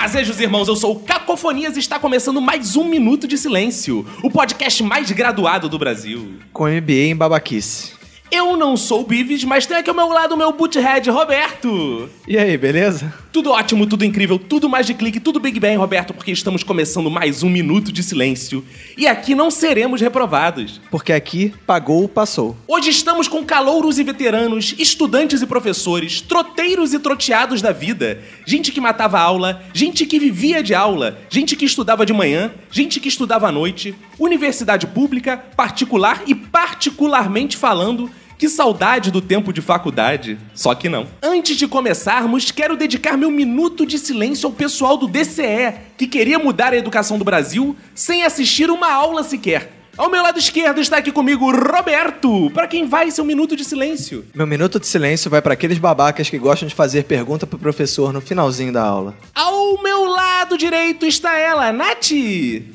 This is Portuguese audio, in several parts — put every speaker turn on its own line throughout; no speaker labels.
Bem, fazejos irmãos, eu sou o Cacofonias e está começando mais um Minuto de Silêncio, o podcast mais graduado do Brasil.
Com MBA em babaquice.
Eu não sou o Bives, mas tem aqui ao meu lado o meu boothead, Roberto.
E aí, beleza?
Tudo ótimo, tudo incrível, tudo mais de clique, tudo Big Bang, Roberto, porque estamos começando mais um Minuto de Silêncio. E aqui não seremos reprovados.
Porque aqui pagou, passou.
Hoje estamos com calouros e veteranos, estudantes e professores, troteiros e troteados da vida, gente que matava aula, gente que vivia de aula, gente que estudava de manhã, gente que estudava à noite, universidade pública, particular e particularmente falando, que saudade do tempo de faculdade. Só que não. Antes de começarmos, quero dedicar meu minuto de silêncio ao pessoal do DCE, que queria mudar a educação do Brasil sem assistir uma aula sequer. Ao meu lado esquerdo está aqui comigo Roberto, para quem vai ser um minuto de silêncio.
Meu minuto de silêncio vai para aqueles babacas que gostam de fazer pergunta pro professor no finalzinho da aula.
Ao meu lado direito está ela, Nath.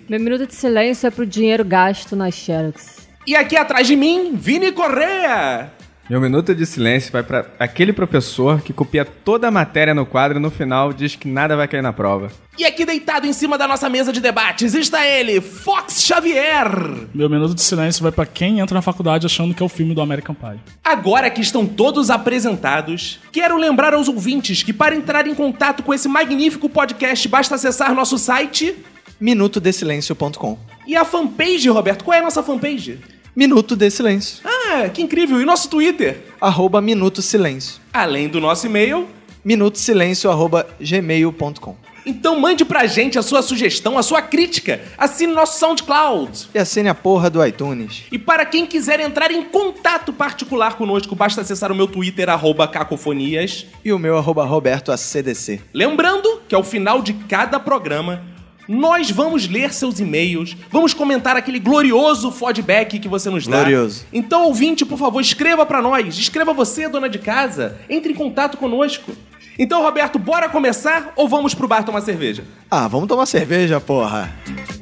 Meu minuto de silêncio é pro dinheiro gasto na Xerox.
E aqui atrás de mim, Vini Correa.
Meu minuto de silêncio vai para aquele professor que copia toda a matéria no quadro e no final diz que nada vai cair na prova.
E aqui deitado em cima da nossa mesa de debates está ele, Fox Xavier.
Meu minuto de silêncio vai pra quem entra na faculdade achando que é o filme do American Pie.
Agora que estão todos apresentados, quero lembrar aos ouvintes que para entrar em contato com esse magnífico podcast basta acessar nosso site
Minutodesilencio.com
e a fanpage, Roberto. Qual é a nossa fanpage?
Minuto de Silêncio.
Ah, que incrível! E nosso Twitter?
Arroba Minuto Silêncio.
Além do nosso e-mail.
Minutosilencio arroba gmail.com
Então mande pra gente a sua sugestão, a sua crítica. Assine nosso SoundCloud.
E assine a porra do iTunes.
E para quem quiser entrar em contato particular conosco, basta acessar o meu Twitter, arroba cacofonias.
E o meu arroba Roberto ACDC.
Lembrando que ao final de cada programa, nós vamos ler seus e-mails, vamos comentar aquele glorioso feedback que você nos dá.
Glorioso.
Então, ouvinte, por favor, escreva pra nós. Escreva você, dona de casa. Entre em contato conosco. Então, Roberto, bora começar ou vamos pro bar tomar cerveja?
Ah, vamos tomar cerveja, porra.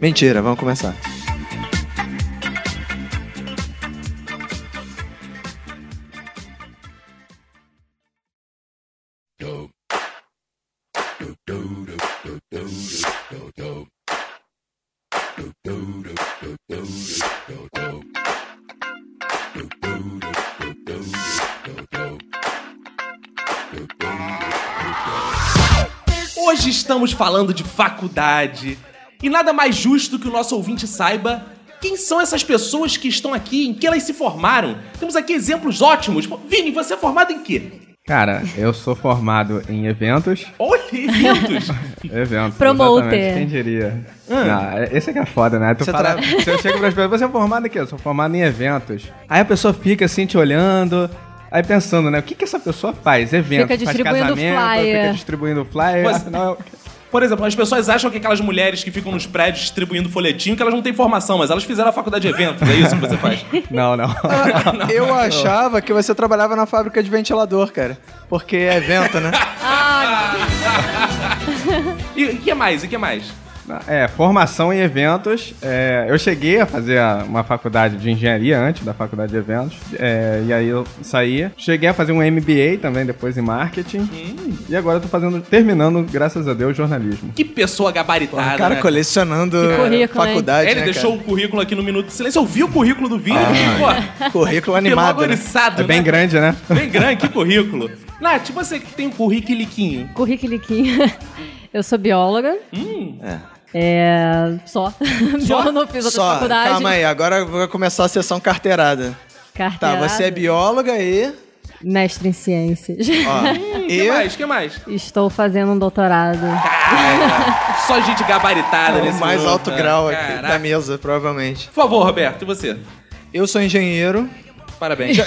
Mentira, vamos começar.
Estamos falando de faculdade. E nada mais justo que o nosso ouvinte saiba quem são essas pessoas que estão aqui, em que elas se formaram. Temos aqui exemplos ótimos. Vini, você é formado em quê?
Cara, eu sou formado em eventos.
Olha, eventos.
Eventos.
Promoter.
Quem diria? Não, esse é que é foda, né? Tu
Você
fala, Se eu chego pras pessoas, você é formado em quê? Eu sou formado em eventos. Aí a pessoa fica assim te olhando. Aí pensando, né? O que, que essa pessoa faz? Evento,
Fica distribuindo
faz casamento,
flyer.
fica distribuindo flyer.
Pois-
afinal,
Por exemplo, as pessoas acham que aquelas mulheres que ficam nos prédios distribuindo folhetinho, que elas não têm formação, mas elas fizeram a faculdade de eventos. É isso que você faz.
Não, não.
Eu achava que você trabalhava na fábrica de ventilador, cara. Porque é evento, né?
E o que mais? E o que mais?
É, formação em eventos. É, eu cheguei a fazer uma faculdade de engenharia antes da faculdade de eventos. É, e aí eu saía. Cheguei a fazer um MBA também, depois em marketing. E agora eu tô fazendo, terminando, graças a Deus, jornalismo.
Que pessoa
O
gabaritada,
cara
né?
colecionando
currículo,
faculdade,
Ele
né,
deixou
cara?
o currículo aqui no Minuto de Silêncio. Eu vi o currículo do Vini. pô,
Currículo
que
animado, né?
É bem
né?
grande, né?
Bem grande, que currículo. Nath, você que tem um currículiquinho.
Currículiquinho. Eu sou bióloga. É. Só.
Só?
Eu não fiz outra
Só,
faculdade.
calma aí, agora vai começar a sessão carteirada. Tá,
Carteirada.
você é bióloga e...
Mestre em ciências.
Ó,
O que
e...
mais? O que mais?
Estou fazendo um doutorado.
Caraca, só gente gabaritada
o
nesse
mais
mundo,
alto
né?
grau aqui
Caraca.
da mesa, provavelmente.
Por favor, Roberto, e você?
Eu sou engenheiro,
Parabéns.
Já-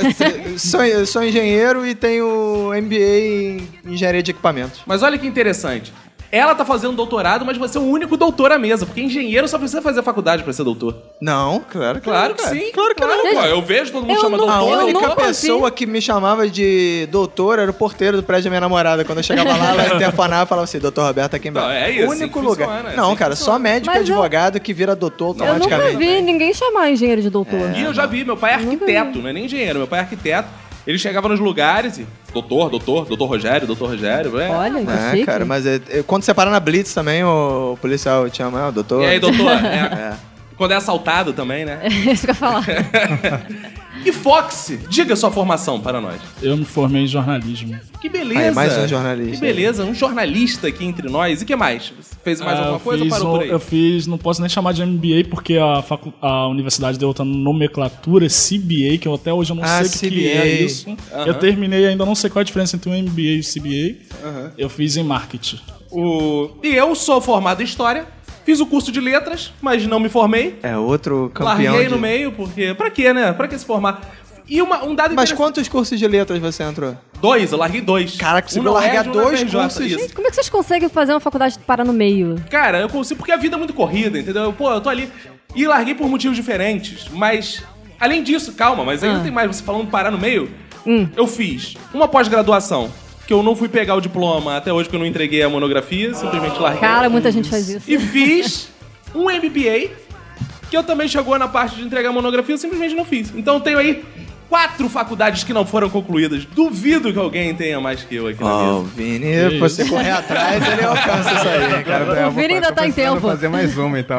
sou, sou engenheiro e tenho MBA em engenharia de equipamentos.
Mas olha que interessante. Ela tá fazendo doutorado, mas você é o único doutor à mesa, porque engenheiro só precisa fazer faculdade pra ser doutor.
Não, claro que
Claro
não,
que
cara.
sim.
Claro que não.
pô. Eu vejo todo mundo
Eu
chama
não-
A
doutor.
eu
única
nunca
pessoa que me chamava de doutor era o porteiro do prédio da minha namorada. Quando eu chegava lá, ela interfonava e falava assim, doutor Roberto aqui embaixo.
Não, é isso,
O
assim
único
que
lugar.
funciona, é
não,
assim que
cara, só médico e
Mas eu-
advogado que vira doutor
Eu nunca vi ninguém chamar engenheiro de doutor.
E eu já vi, meu pai é arquiteto, não é nem engenheiro, meu pai é arquiteto. Ele chegava nos lugares e. Doutor, doutor, doutor Rogério, doutor Rogério. É.
Olha, que
É,
chique.
cara, mas é- é- quando você para na Blitz também, o, o policial te chama, é, o doutor.
E aí, doutor? É.
É.
Quando é assaltado também, né?
Isso que eu ia falar.
E Fox, diga sua formação para nós.
Eu me formei em jornalismo.
Que beleza.
Aí, mais um jornalista.
Que beleza, um jornalista aqui entre nós. E que mais? Você fez mais
Ah,
alguma coisa ou
fiz
parou
um-
por aí?
Eu fiz, não posso nem chamar de MBA, porque a, facu- a universidade deu outra nomenclatura, CBA, que eu até hoje eu não
Ah,
sei o que, que
CBA.
é isso. Eu terminei, ainda não sei qual é a diferença entre um MBA e CBA. Eu fiz em marketing.
O... E eu sou formado em História, fiz o curso de Letras, mas não me formei.
É outro campeão.
Larguei
de-
no meio, porque... Pra quê, né? Pra que se formar? E uma, um dado
Mas quantos cursos de letras você entrou?
Dois, eu larguei dois.
Caraca, você
um
largar
um
dois cursos?
Gente, como é que vocês conseguem fazer uma faculdade parar no meio?
Cara, eu consigo porque a vida é muito corrida, entendeu? Pô, eu tô ali. E larguei por motivos diferentes. Mas, além disso, calma, mas aí não tem mais você falando parar no meio. Eu fiz uma pós-graduação, que eu não fui pegar o diploma até hoje porque eu não entreguei a monografia, simplesmente larguei.
Cara, muita gente faz isso.
E fiz um MBA, que eu também chegou na parte de entregar a monografia, eu simplesmente não fiz. Então eu tenho aí quatro faculdades que não foram concluídas. Duvido que alguém tenha mais que eu aqui na
Ó, o
mesa.
Vini, você correr atrás, ele alcança isso aí, cara.
O Vini ainda tá em tempo.
fazer mais uma, então.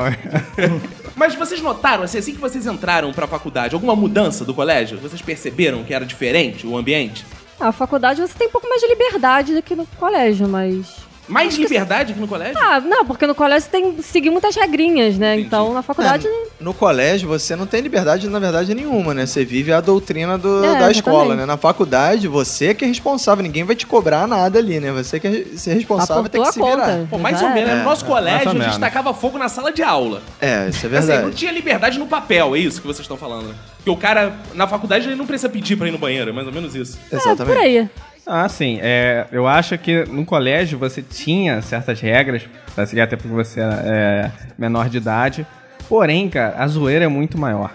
Mas vocês notaram, assim, assim que vocês entraram pra faculdade, alguma mudança do colégio? Vocês perceberam que era diferente o ambiente?
A faculdade você tem um pouco mais de liberdade do que no colégio, mas.
Mais liberdade que no colégio?
Ah, não, porque no colégio você tem que seguir muitas regrinhas, né? Então na faculdade.
É, no colégio você não tem liberdade, na verdade, nenhuma, né? Você vive a doutrina do-
É,
da escola, né? Na faculdade, você que é responsável, ninguém vai te cobrar nada ali, né? Você que é ser responsável tem que se virar.
conta.
Pô, mais
Já
ou menos. No nosso
mais
colégio, a gente
menos.
tacava fogo na sala de aula.
É, isso é
Assim,
verdade.
não tinha liberdade no papel, é isso que vocês estão falando. né? Porque o cara, na faculdade, ele não precisa pedir pra ir no banheiro, é mais ou menos isso.
É,
Exatamente.
por aí.
Ah, sim. É, eu acho que no colégio você tinha certas regras pra seguir, até porque você era é, menor de idade. Porém, cara, a zoeira é muito maior.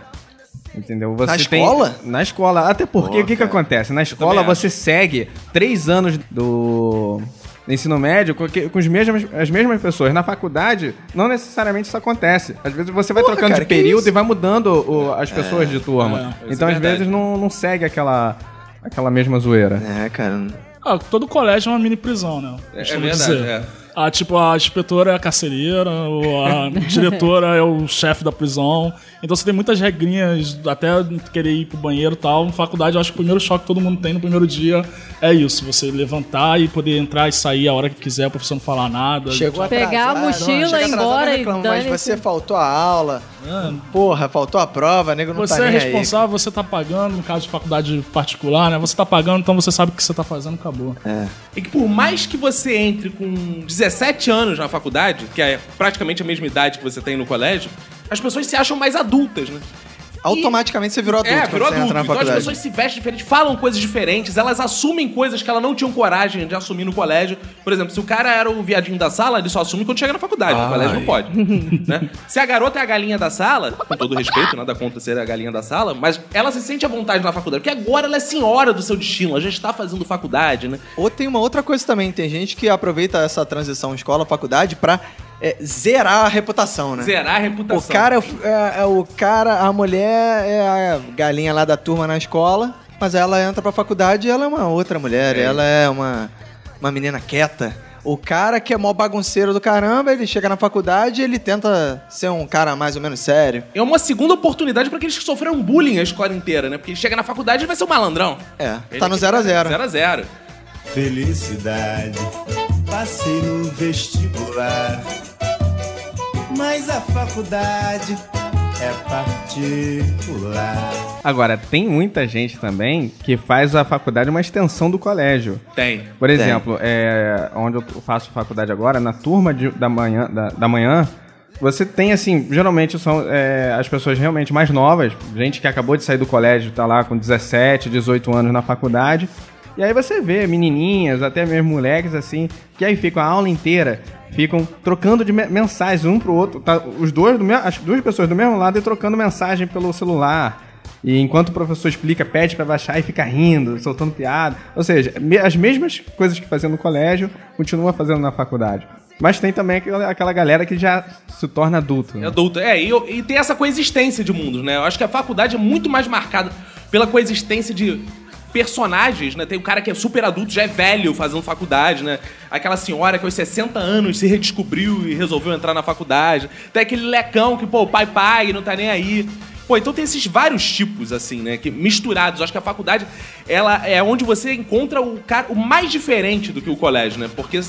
Entendeu? Você
Na
tem-
escola?
Na escola. Até porque o que, que acontece? Na escola você segue três anos do ensino médio com, com os mesmos, as mesmas pessoas. Na faculdade, não necessariamente isso acontece. Às vezes você vai
Porra,
trocando
cara,
de período e vai mudando o- as pessoas de turma. então,
é
às
verdade.
vezes, não, não segue aquela, aquela mesma zoeira.
É, cara.
Ah, todo colégio é uma mini prisão, né?
É,
Costumo
verdade,
dizer.
é.
Ah, tipo, a inspetora é a carcereira, a diretora é o chefe da prisão. Então você tem muitas regrinhas, até querer ir pro banheiro e tal. Na faculdade, eu acho que o primeiro choque que todo mundo tem no primeiro dia é isso. Você levantar e poder entrar e sair a hora que quiser, o professor não falar nada.
Chegou
Pegar a mochila,
chega
ir embora
não
e
reclama, Mas você faltou a aula.
Ah,
Porra, faltou a prova, nego não
Você
tá
é
nem aí.
responsável, você tá pagando, no caso de faculdade particular, né? Você tá pagando, então você sabe o que você tá fazendo, acabou.
E que por mais que você entre com 17 anos na faculdade, que é praticamente a mesma idade que você tem no colégio, as pessoas se acham mais adultas, né?
Automaticamente você virou adulto
É, virou
você
adulto. Então as pessoas se vestem diferente, falam coisas diferentes, elas assumem coisas que elas não tinham coragem de assumir no colégio. Por exemplo, se o cara era o viadinho da sala, ele só assume quando chega na faculdade. No colégio não pode. né? Se a garota é a galinha da sala, com todo respeito, nada contra ser a galinha da sala, mas ela se sente à vontade na faculdade, porque agora ela é senhora do seu destino, ela já está fazendo faculdade, né?
Ou tem uma outra coisa também, tem gente que aproveita essa transição escola-faculdade pra é, zerar a reputação, né?
Zerar a
O
reputação.
cara, é o- é, é o cara, a mulher é a galinha lá da turma na escola, mas ela entra pra faculdade e ela é uma outra mulher, ela é uma, uma menina quieta. O cara que é mó bagunceiro do caramba, ele chega na faculdade e ele tenta ser um cara mais ou menos sério.
É uma segunda oportunidade pra aqueles que sofreram bullying a escola inteira, né? Porque ele chega na faculdade e vai ser um malandrão.
É,
Ele
tá no
que-
0 a 0
0 a 0
Felicidade, passei no vestibular. Mas a faculdade é particular.
Agora, tem muita gente também que faz a faculdade uma extensão do colégio.
Tem.
Por exemplo, é, onde eu faço faculdade agora, na turma de- da, manhã, da, da manhã, você tem, assim, geralmente são é, as pessoas realmente mais novas, gente que acabou de sair do colégio, tá lá com 17, 18 anos na faculdade. E aí você vê menininhas, até mesmo moleques, assim, que aí ficam a aula inteira, ficam trocando de me- mensagens um pro outro. Tá, os dois, do as duas pessoas do mesmo lado e trocando mensagem pelo celular. E enquanto o professor explica, pede pra baixar e fica rindo, soltando piada. Ou seja, me- as mesmas coisas que fazia no colégio, continua fazendo na faculdade. Mas tem também aquela, aquela galera que já se torna adulto.
É
Né?
adulto. É, e, e tem essa coexistência de mundos, né? Eu acho que a faculdade é muito mais marcada pela coexistência de personagens, né? Tem o cara que é super adulto, já é velho fazendo faculdade, né? Aquela senhora que aos 60 anos se redescobriu e resolveu entrar na faculdade. Tem aquele lecão que, pô, o pai pai, não tá nem aí. Pô, então tem esses vários tipos, assim, né? Que, misturados. Acho que a faculdade, ela é onde você encontra o cara, o mais diferente do que o colégio, né? Porque,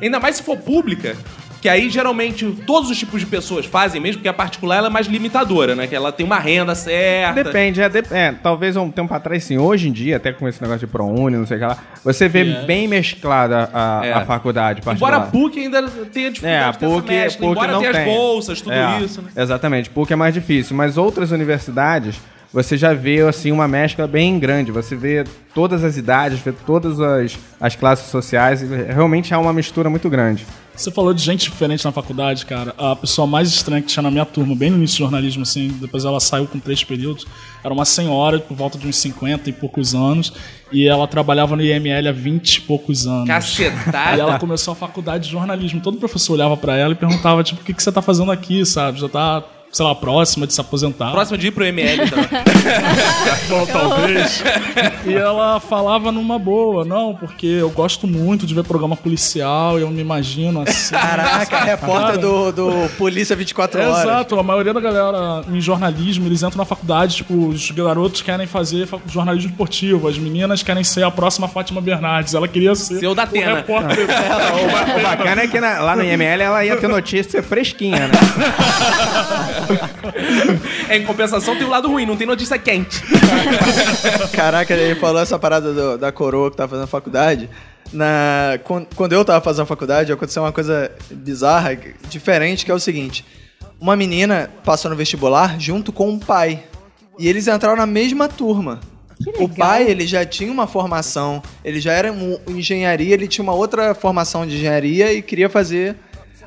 ainda mais se for pública, que aí geralmente todos os tipos de pessoas fazem mesmo, porque a particular ela é mais limitadora, né? Que ela tem uma renda certa.
Depende, é, dep- é, talvez há um tempo atrás, sim. Hoje em dia, até com esse negócio de ProUni, não sei o que lá, você vê bem mesclada a,
É.
a faculdade
Embora
particular.
a PUC ainda tenha
É,
dificuldade
a
de ter essa
PUC,
mescla,
PUC
embora
não
tenha
tem.
as bolsas, tudo
É,
isso, né?
Exatamente, PUC é mais difícil, mas outras universidades você já vê assim uma mescla bem grande. Você vê todas as idades, vê todas as, as classes sociais, e realmente há uma mistura muito grande.
Você falou de gente diferente na faculdade, cara. A pessoa mais estranha que tinha na minha turma, bem no início do jornalismo, assim, depois ela saiu com três períodos, era uma senhora por volta de uns 50 e poucos anos, e ela trabalhava no IML há 20 e poucos anos.
Cacetada.
E ela começou a faculdade de jornalismo. Todo professor olhava pra ela e perguntava, tipo, o que, que você tá fazendo aqui, sabe? Já tá, sei lá, próxima de se aposentar.
Próximo de ir pro ML também.
Bom, talvez. e ela falava numa boa, não, porque eu gosto muito de ver programa policial e eu me imagino assim.
Caraca, a repórter
Cara,
do, do Polícia 24
É,
Horas.
Exato, a maioria da galera em jornalismo, eles entram na faculdade, tipo, os garotos querem fazer jornalismo esportivo, as meninas querem ser a próxima Fátima Bernardes, ela queria ser
Ser o da Atena.
repórter.
O bacana é que na- lá no IML ela ia ter notícia fresquinha, né?
É, em compensação tem o lado ruim, não tem notícia quente.
Caraca, ele falou essa parada do- da coroa que tava fazendo faculdade. Na, quan- quando eu tava fazendo faculdade, aconteceu uma coisa bizarra, diferente, que é o seguinte. Uma menina passou no vestibular junto com um pai. E eles entraram na mesma turma. O pai, ele já tinha uma formação, ele já era um engenharia, ele tinha uma outra formação de engenharia e queria fazer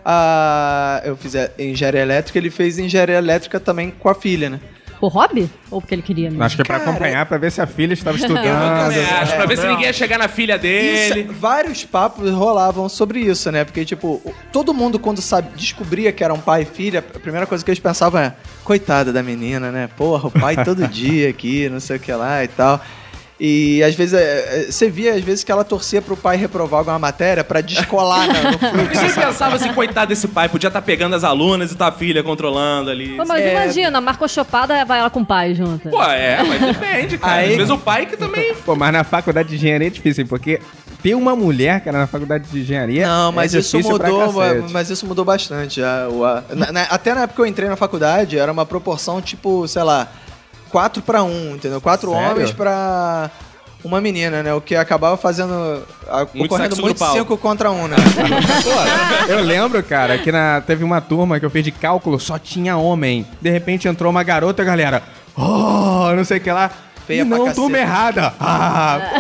a... Eu fiz a engenharia elétrica, ele fez engenharia elétrica também com a filha, né?
Por hobby? Ou porque ele queria mesmo?
Acho que é pra
Cara,
acompanhar, pra ver se a filha estava
Eu
estudando.
também acho, pra ver se ninguém ia chegar na filha dele.
Isso, vários papos rolavam sobre isso, né? Porque, tipo, todo mundo, quando sabe, descobria que era um pai e filha, a primeira coisa que eles pensavam é: coitada da menina, né? Porra, o pai todo dia aqui, não sei o que lá e tal. E às vezes, é, é, você via às vezes que ela torcia pro pai reprovar alguma matéria pra descolar né, no fluxo.
pensava assim, coitado desse pai, podia estar pegando as alunas e tua filha controlando ali.
Pô, mas
É.
imagina, marcou chopada, vai ela com o pai junto.
Pô, é, mas depende, cara.
Aí-
Às vezes o pai que também.
Pô, mas na faculdade de engenharia é difícil, hein? porque ter uma mulher, cara, na faculdade de engenharia.
Não, mas
é
isso mudou, mas isso mudou bastante. a- na- na- até na época que eu entrei na faculdade, era uma proporção tipo, sei lá, 4 pra 1, entendeu? Quatro
Sério?
homens pra uma menina, né? O que acabava fazendo a-
Muito
ocorrendo muito
grupal.
5 contra 1, né?
Pô, eu lembro, cara, que na, teve uma turma que eu fiz de cálculo, só tinha homem. De repente entrou uma garota, galera. Oh, não sei o que lá.
Feia
e
pra
não,
cacete.
turma errada. Ah,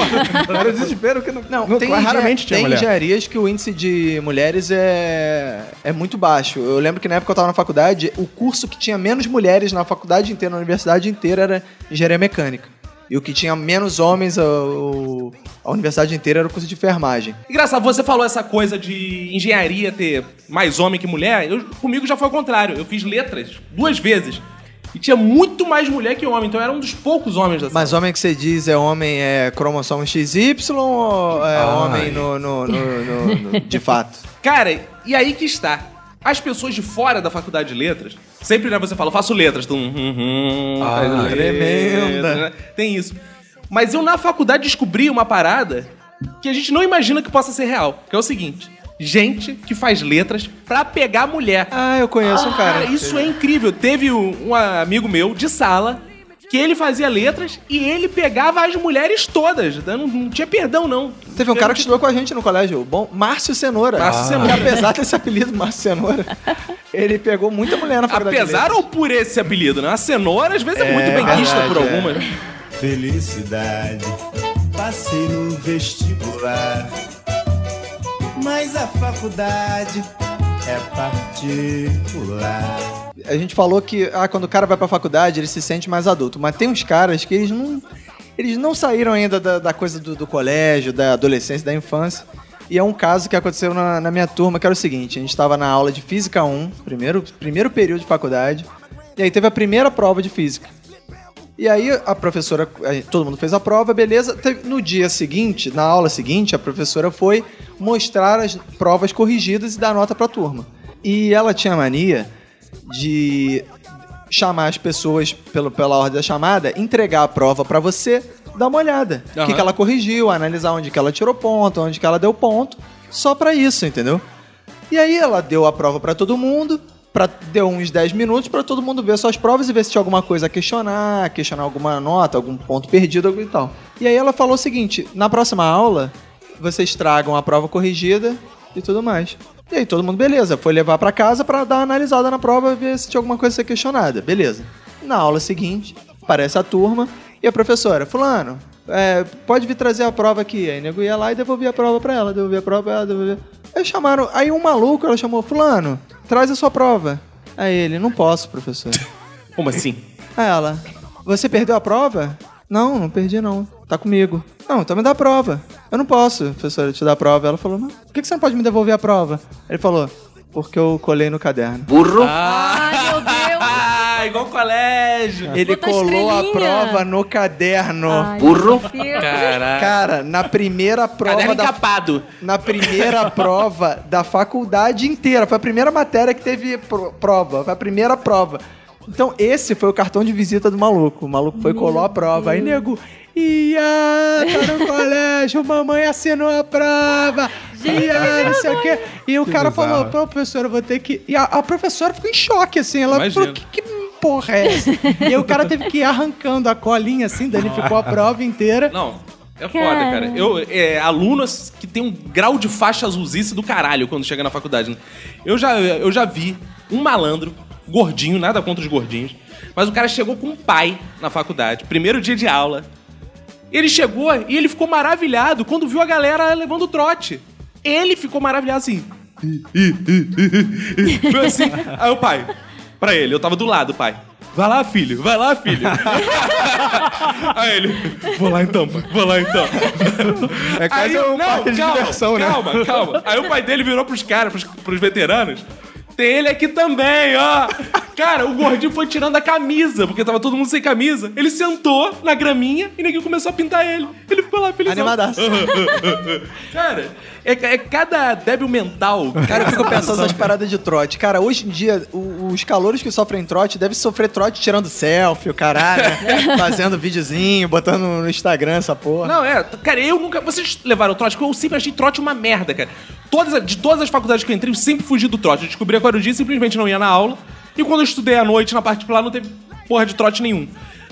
pô, era desespero que não,
Não,
não
tem,
raramente tinha
tem
mulher.
engenharias que o índice de mulheres é, é muito baixo. Eu lembro que na época que eu tava na faculdade, o curso que tinha menos mulheres na faculdade inteira, na universidade inteira, era engenharia mecânica. E o que tinha menos homens, a, o- a universidade inteira, era o curso de enfermagem.
Engraçado, você falou essa coisa de engenharia ter mais homem que mulher. Eu, comigo já foi ao contrário. Eu fiz letras duas vezes. E tinha muito mais mulher que homem. Então era um dos poucos homens da
Mas homem que você diz é homem é cromossomo XY ou é homem no, no- no- no- no- de fato?
Cara, e aí que está. As pessoas de fora da faculdade de letras, sempre né, você fala, eu faço letras. Tu, hum, hum,
Ah,
faz letras,
tremenda.
né? Tem isso. Mas eu na faculdade descobri uma parada que a gente não imagina que possa ser real. Que é o seguinte. Gente que faz letras pra pegar mulher.
Ah, eu conheço um cara.
Isso é incrível. Teve um, um amigo meu de sala que ele fazia letras e ele pegava as mulheres todas. Não, não tinha perdão, não.
Teve um cara que estudou com a gente no colégio, o bom Márcio Cenoura.
Márcio
Ah.
Cenoura.
Apesar desse apelido, Márcio Cenoura, ele pegou muita mulher na faculdade.
Apesar ou por esse apelido, né? A cenoura às vezes é, muito bem vista por
é.
algumas.
Felicidade, passei no vestibular. Mas a faculdade é particular.
A gente falou que ah, quando o cara vai pra faculdade, ele se sente mais adulto. Mas tem uns caras que eles não. Eles não saíram ainda da, da coisa do, do colégio, da adolescência, da infância. E é um caso que aconteceu na, na minha turma, que era o seguinte: a gente estava na aula de Física 1, primeiro, primeiro período de faculdade, e aí teve a primeira prova de Física. E aí a professora, todo mundo fez a prova, beleza. No dia seguinte, na aula seguinte, a professora foi mostrar as provas corrigidas e dar nota pra turma. E ela tinha mania de chamar as pessoas pelo, pela ordem da chamada, entregar a prova pra você, dar uma olhada. O que,
Aham.
que ela corrigiu, analisar onde que ela tirou ponto, onde que ela deu ponto. Só pra isso, entendeu? E aí ela deu a prova pra todo mundo, deu uns 10 minutos pra todo mundo ver suas provas e ver se tinha alguma coisa a questionar, questionar alguma nota, algum ponto perdido e tal. E aí ela falou o seguinte: na próxima aula, vocês tragam a prova corrigida e tudo mais. E aí todo mundo, beleza, foi levar pra casa pra dar uma analisada na prova ver se tinha alguma coisa a ser questionada. Beleza. Na aula seguinte, aparece a turma e a professora, fulano, é, pode vir trazer a prova aqui. Aí nego ia lá e devolvia a prova pra ela, devolvia a prova pra ela, devolvia. Aí chamaram, aí um maluco, ela chamou, fulano, traz a sua prova. Aí ele, não posso, professor.
Como assim?
Aí ela, você perdeu a prova? Não, não perdi não. Tá comigo. Não, então me dá a prova. Eu não posso, professora, te dar a prova. Ela falou, não, por que que você não pode me devolver a prova? Ele falou, porque eu colei no caderno.
Ai, meu Deus.
Ah, igual colégio.
Ele
Botou
colou a
estrelinha.
prova no caderno.
Ai, Burro. Meu Deus.
Caraca.
Cara, na primeira prova
Caderno
da
encapado.
na primeira prova da faculdade inteira. Foi a primeira matéria que teve pro- prova. Foi a primeira prova. Então, esse foi o cartão de visita do maluco. O maluco foi e colou a prova. Aí, nego, ia, tá no colégio, mamãe assinou a prova. ia, não sei o quê. E o cara
bizarro.
falou, pô, professor, eu vou ter que... E a, a professora ficou em choque, assim. Ela
Imagino.
falou, que, que porra é essa? e aí o cara teve que ir arrancando a colinha, assim, danificou a prova inteira.
Não, é foda,
Cara.
cara. Eu, é, alunos que tem um grau de faixa azulzice do caralho quando chega na faculdade. né? Eu já, eu já vi um malandro, gordinho, nada contra os gordinhos, mas o cara chegou com um pai na faculdade, primeiro dia de aula. Ele chegou e ele ficou maravilhado quando viu a galera levando o trote. Ele ficou maravilhado assim. Foi assim. Aí o pai, pra ele, eu tava do lado, pai. Vai lá, filho, vai lá, filho. Aí ele, vou lá então, pai, vou lá então.
É quase
Aí,
um parque de diversão, né?
calma, calma. Aí o pai dele virou pros caras, pros, pros veteranos. Tem ele aqui também, ó. Cara, o gordinho foi tirando a camisa, porque tava todo mundo sem camisa. Ele sentou na graminha e ninguém começou a pintar ele. Ele ficou lá feliz.
Animadaço.
Cara, é, é cada débil mental.
Cara, eu fico pensando nessas paradas de trote. Cara, hoje em dia, o- os calouros que sofrem trote devem sofrer trote tirando selfie, o caralho, né? fazendo videozinho, botando no Instagram essa porra.
Não, é. Cara, eu nunca. Vocês levaram o trote, porque eu sempre achei trote uma merda, cara. Todas, de todas as faculdades que eu entrei, eu sempre fugi do trote. Eu descobri a Corujinha e simplesmente não ia na aula. E quando eu estudei à noite na particular, não teve porra de trote nenhum.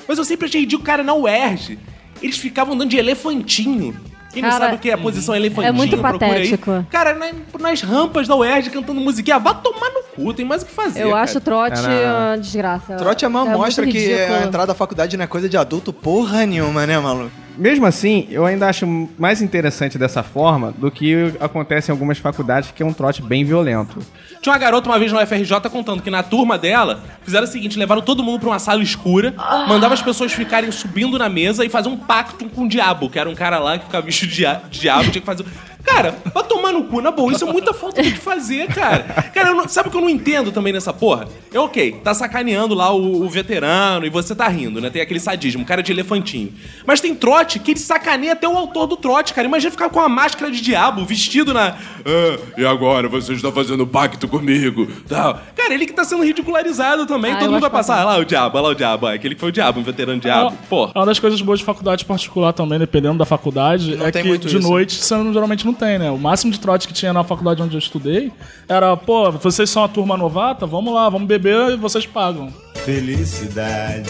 Mas eu sempre achei ridículo, cara, na UERJ. Eles ficavam andando de elefantinho. Quem não
Cara,
sabe o que é a posição elefantinho,
é muito
procura aí.
patético.
Cara, na- nas rampas da UERJ cantando musiquinha, vá tomar no cu, tem mais o que fazer.
Eu
cara.
acho trote
Cara.
uma desgraça.
Trote é uma
muito
amostra que
ridículo.
a entrada da faculdade não é coisa de adulto porra nenhuma, né, maluco?
Mesmo assim, eu ainda acho mais interessante dessa forma do que acontece em algumas faculdades, que é um trote bem violento.
Tinha uma garota uma vez no FRJ contando que na turma dela fizeram o seguinte: levaram todo mundo pra uma sala escura, mandavam as pessoas ficarem subindo na mesa e fazer um pacto com o diabo, que era um cara lá que ficava bicho de dia- diabo, tinha que fazer. Cara, pra tomar no cu, na boa, isso é muita falta de fazer, cara. Cara, não- sabe o que eu não entendo também nessa porra? É ok, tá sacaneando lá o, o veterano e você tá rindo, né? Tem aquele sadismo, cara de elefantinho. Mas tem trote que ele sacaneia até o autor do trote, cara. Imagina ficar com a máscara de diabo, vestido na. Ah, e agora você está fazendo pacto comigo? Tal. Cara, ele que tá sendo ridicularizado também.
Ah,
Todo mundo vai passar. Olha lá o diabo, olha lá o diabo. ó, Aquele que foi o diabo, um veterano diabo. Porra.
É uma das coisas boas de faculdade particular também, dependendo da faculdade,
Não
é que de
isso.
noite você não- geralmente não tem, né? O máximo de trote que tinha na faculdade onde eu estudei era, pô, vocês são a turma novata, vamos lá, vamos beber e vocês pagam.
Felicidade,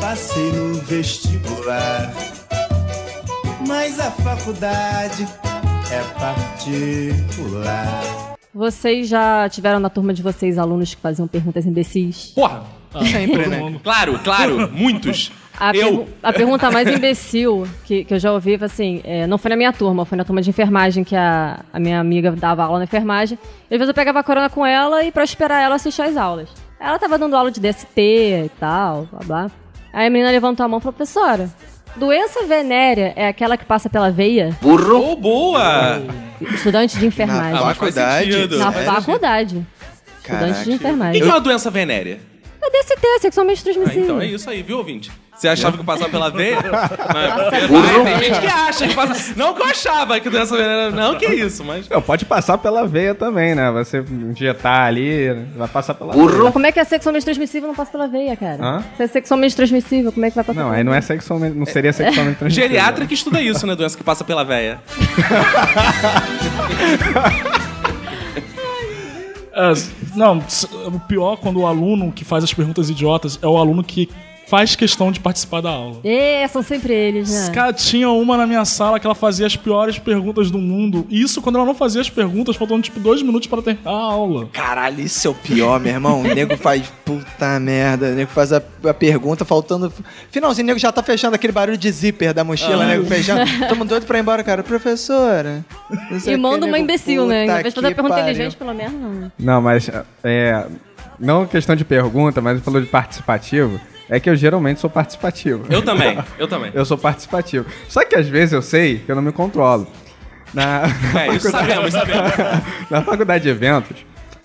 passei no vestibular. Mas a faculdade é particular.
Vocês já tiveram na turma de vocês alunos que faziam perguntas imbecis?
Porra!
Sempre,
Todo
né?
mundo.
Claro, claro, muitos.
A,
Eu.
pergu- a pergunta mais imbecil que, que eu já ouvi foi assim: é, não foi na minha turma, foi na turma de enfermagem que a, a minha amiga dava aula na enfermagem. E às vezes eu pegava a corona com ela e pra esperar ela assistir as aulas. Ela tava dando aula de DST e tal, blá blá. Aí a menina levantou a mão e falou: professora, doença venérea é aquela que passa pela veia?
Oh, boa!
Estudante de enfermagem.
Na
Ah,
faculdade.
Na faculdade. Estudante de
O
Caraca.
que
enfermagem.
que é uma doença venérea?
É DST, sexualmente
Ah,
transmissível.
então é isso aí, viu, ouvinte? Você achava que passava pela veia? Vai,
pela
tem gente que acha que passa. Não que eu achava que doença venérea. Não, que isso, mas.
Não, pode passar pela veia também, né? Você injetar ali, vai passar pela
Mas
veia.
como é que é sexualmente transmissível não passa pela veia, cara?
Hã?
Se é sexualmente transmissível, como é que vai passar
Não,
pela
aí não é sexualmente, não seria sexualmente transmissível.
Geriatra que estuda isso, né? Doença que passa pela veia.
É, não, o pior quando o aluno que faz as perguntas idiotas é o aluno que faz questão de participar da aula.
É, são sempre eles, né?
Cara, tinha uma na minha sala que ela fazia as piores perguntas do mundo. E isso quando ela não fazia as perguntas, faltando tipo dois minutos para terminar a aula.
Caralho, isso é o pior, meu irmão. O nego faz puta merda. O nego faz a, a pergunta faltando. Finalzinho, o nego já tá fechando aquele barulho de zíper da mochila, o nego fechando. Tamo doido pra ir embora, cara. Professora.
E manda uma
nego,
imbecil, né? Em vez de fazer pergunta
pariu.
inteligente, pelo menos não.
Não, mas é. Não questão de pergunta, mas falou de participativo. É que eu geralmente sou participativo.
Eu também, eu também.
Eu sou participativo. Só que às vezes eu sei que eu não me controlo. Na,
É, isso sabemos, sabemos.
na faculdade de eventos,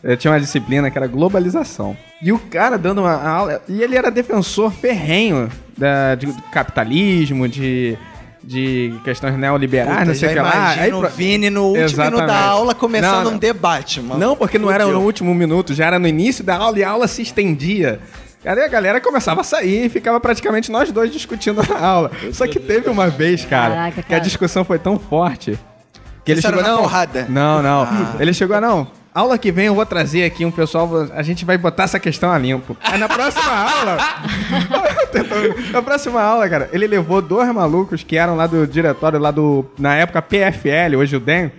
eu tinha uma disciplina que era globalização. E o cara dando uma aula. E ele era defensor ferrenho da, de capitalismo, de, de questões neoliberais,
Puta,
não sei o que lá. Aí
o
pro-
Vini no último minuto
Exatamente.
da aula começando
Não, não.
um debate, mano.
Não, porque não era no último minuto, já era no início da aula e a aula se estendia. Aí a galera começava a sair e ficava praticamente nós dois discutindo a aula. Só que teve uma vez, cara,
Caraca,
que a
cara.
discussão foi tão forte que ele
Isso era
chegou,
na
não,
porrada?
não, não.
Ah.
Ele chegou, não. Aula que vem eu vou trazer aqui um pessoal, a gente vai botar essa questão a limpo. Aí na próxima aula, na próxima aula, cara, ele levou dois malucos que eram lá do diretório, lá do, na época PFL, hoje o DEM.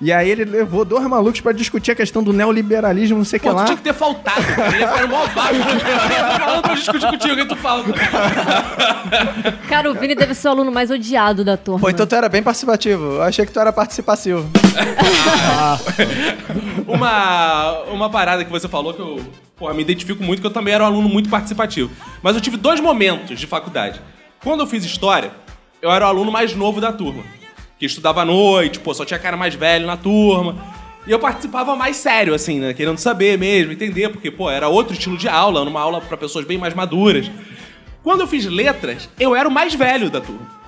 E aí ele levou dois malucos pra discutir a questão do neoliberalismo, não sei o que lá.
tinha que ter faltado, cara. Ele ia ficar mó vago. Tô falando pra discutir contigo, aí tu fala.
Cara, o Vini deve ser o aluno mais odiado da turma.
Pô, então tu era bem participativo. Eu achei que tu era participativo.
Uma, uma parada que você falou que eu porra, me identifico muito, que eu também era um aluno muito participativo. Mas eu tive dois momentos de faculdade. Quando eu fiz história, eu era o aluno mais novo da turma. Que estudava à noite, pô, só tinha cara mais velho na turma. E eu participava mais sério, assim, né? Querendo saber mesmo, entender, porque, pô, era outro estilo de aula, uma aula pra pessoas bem mais maduras. Quando eu fiz letras, eu era o mais velho da turma.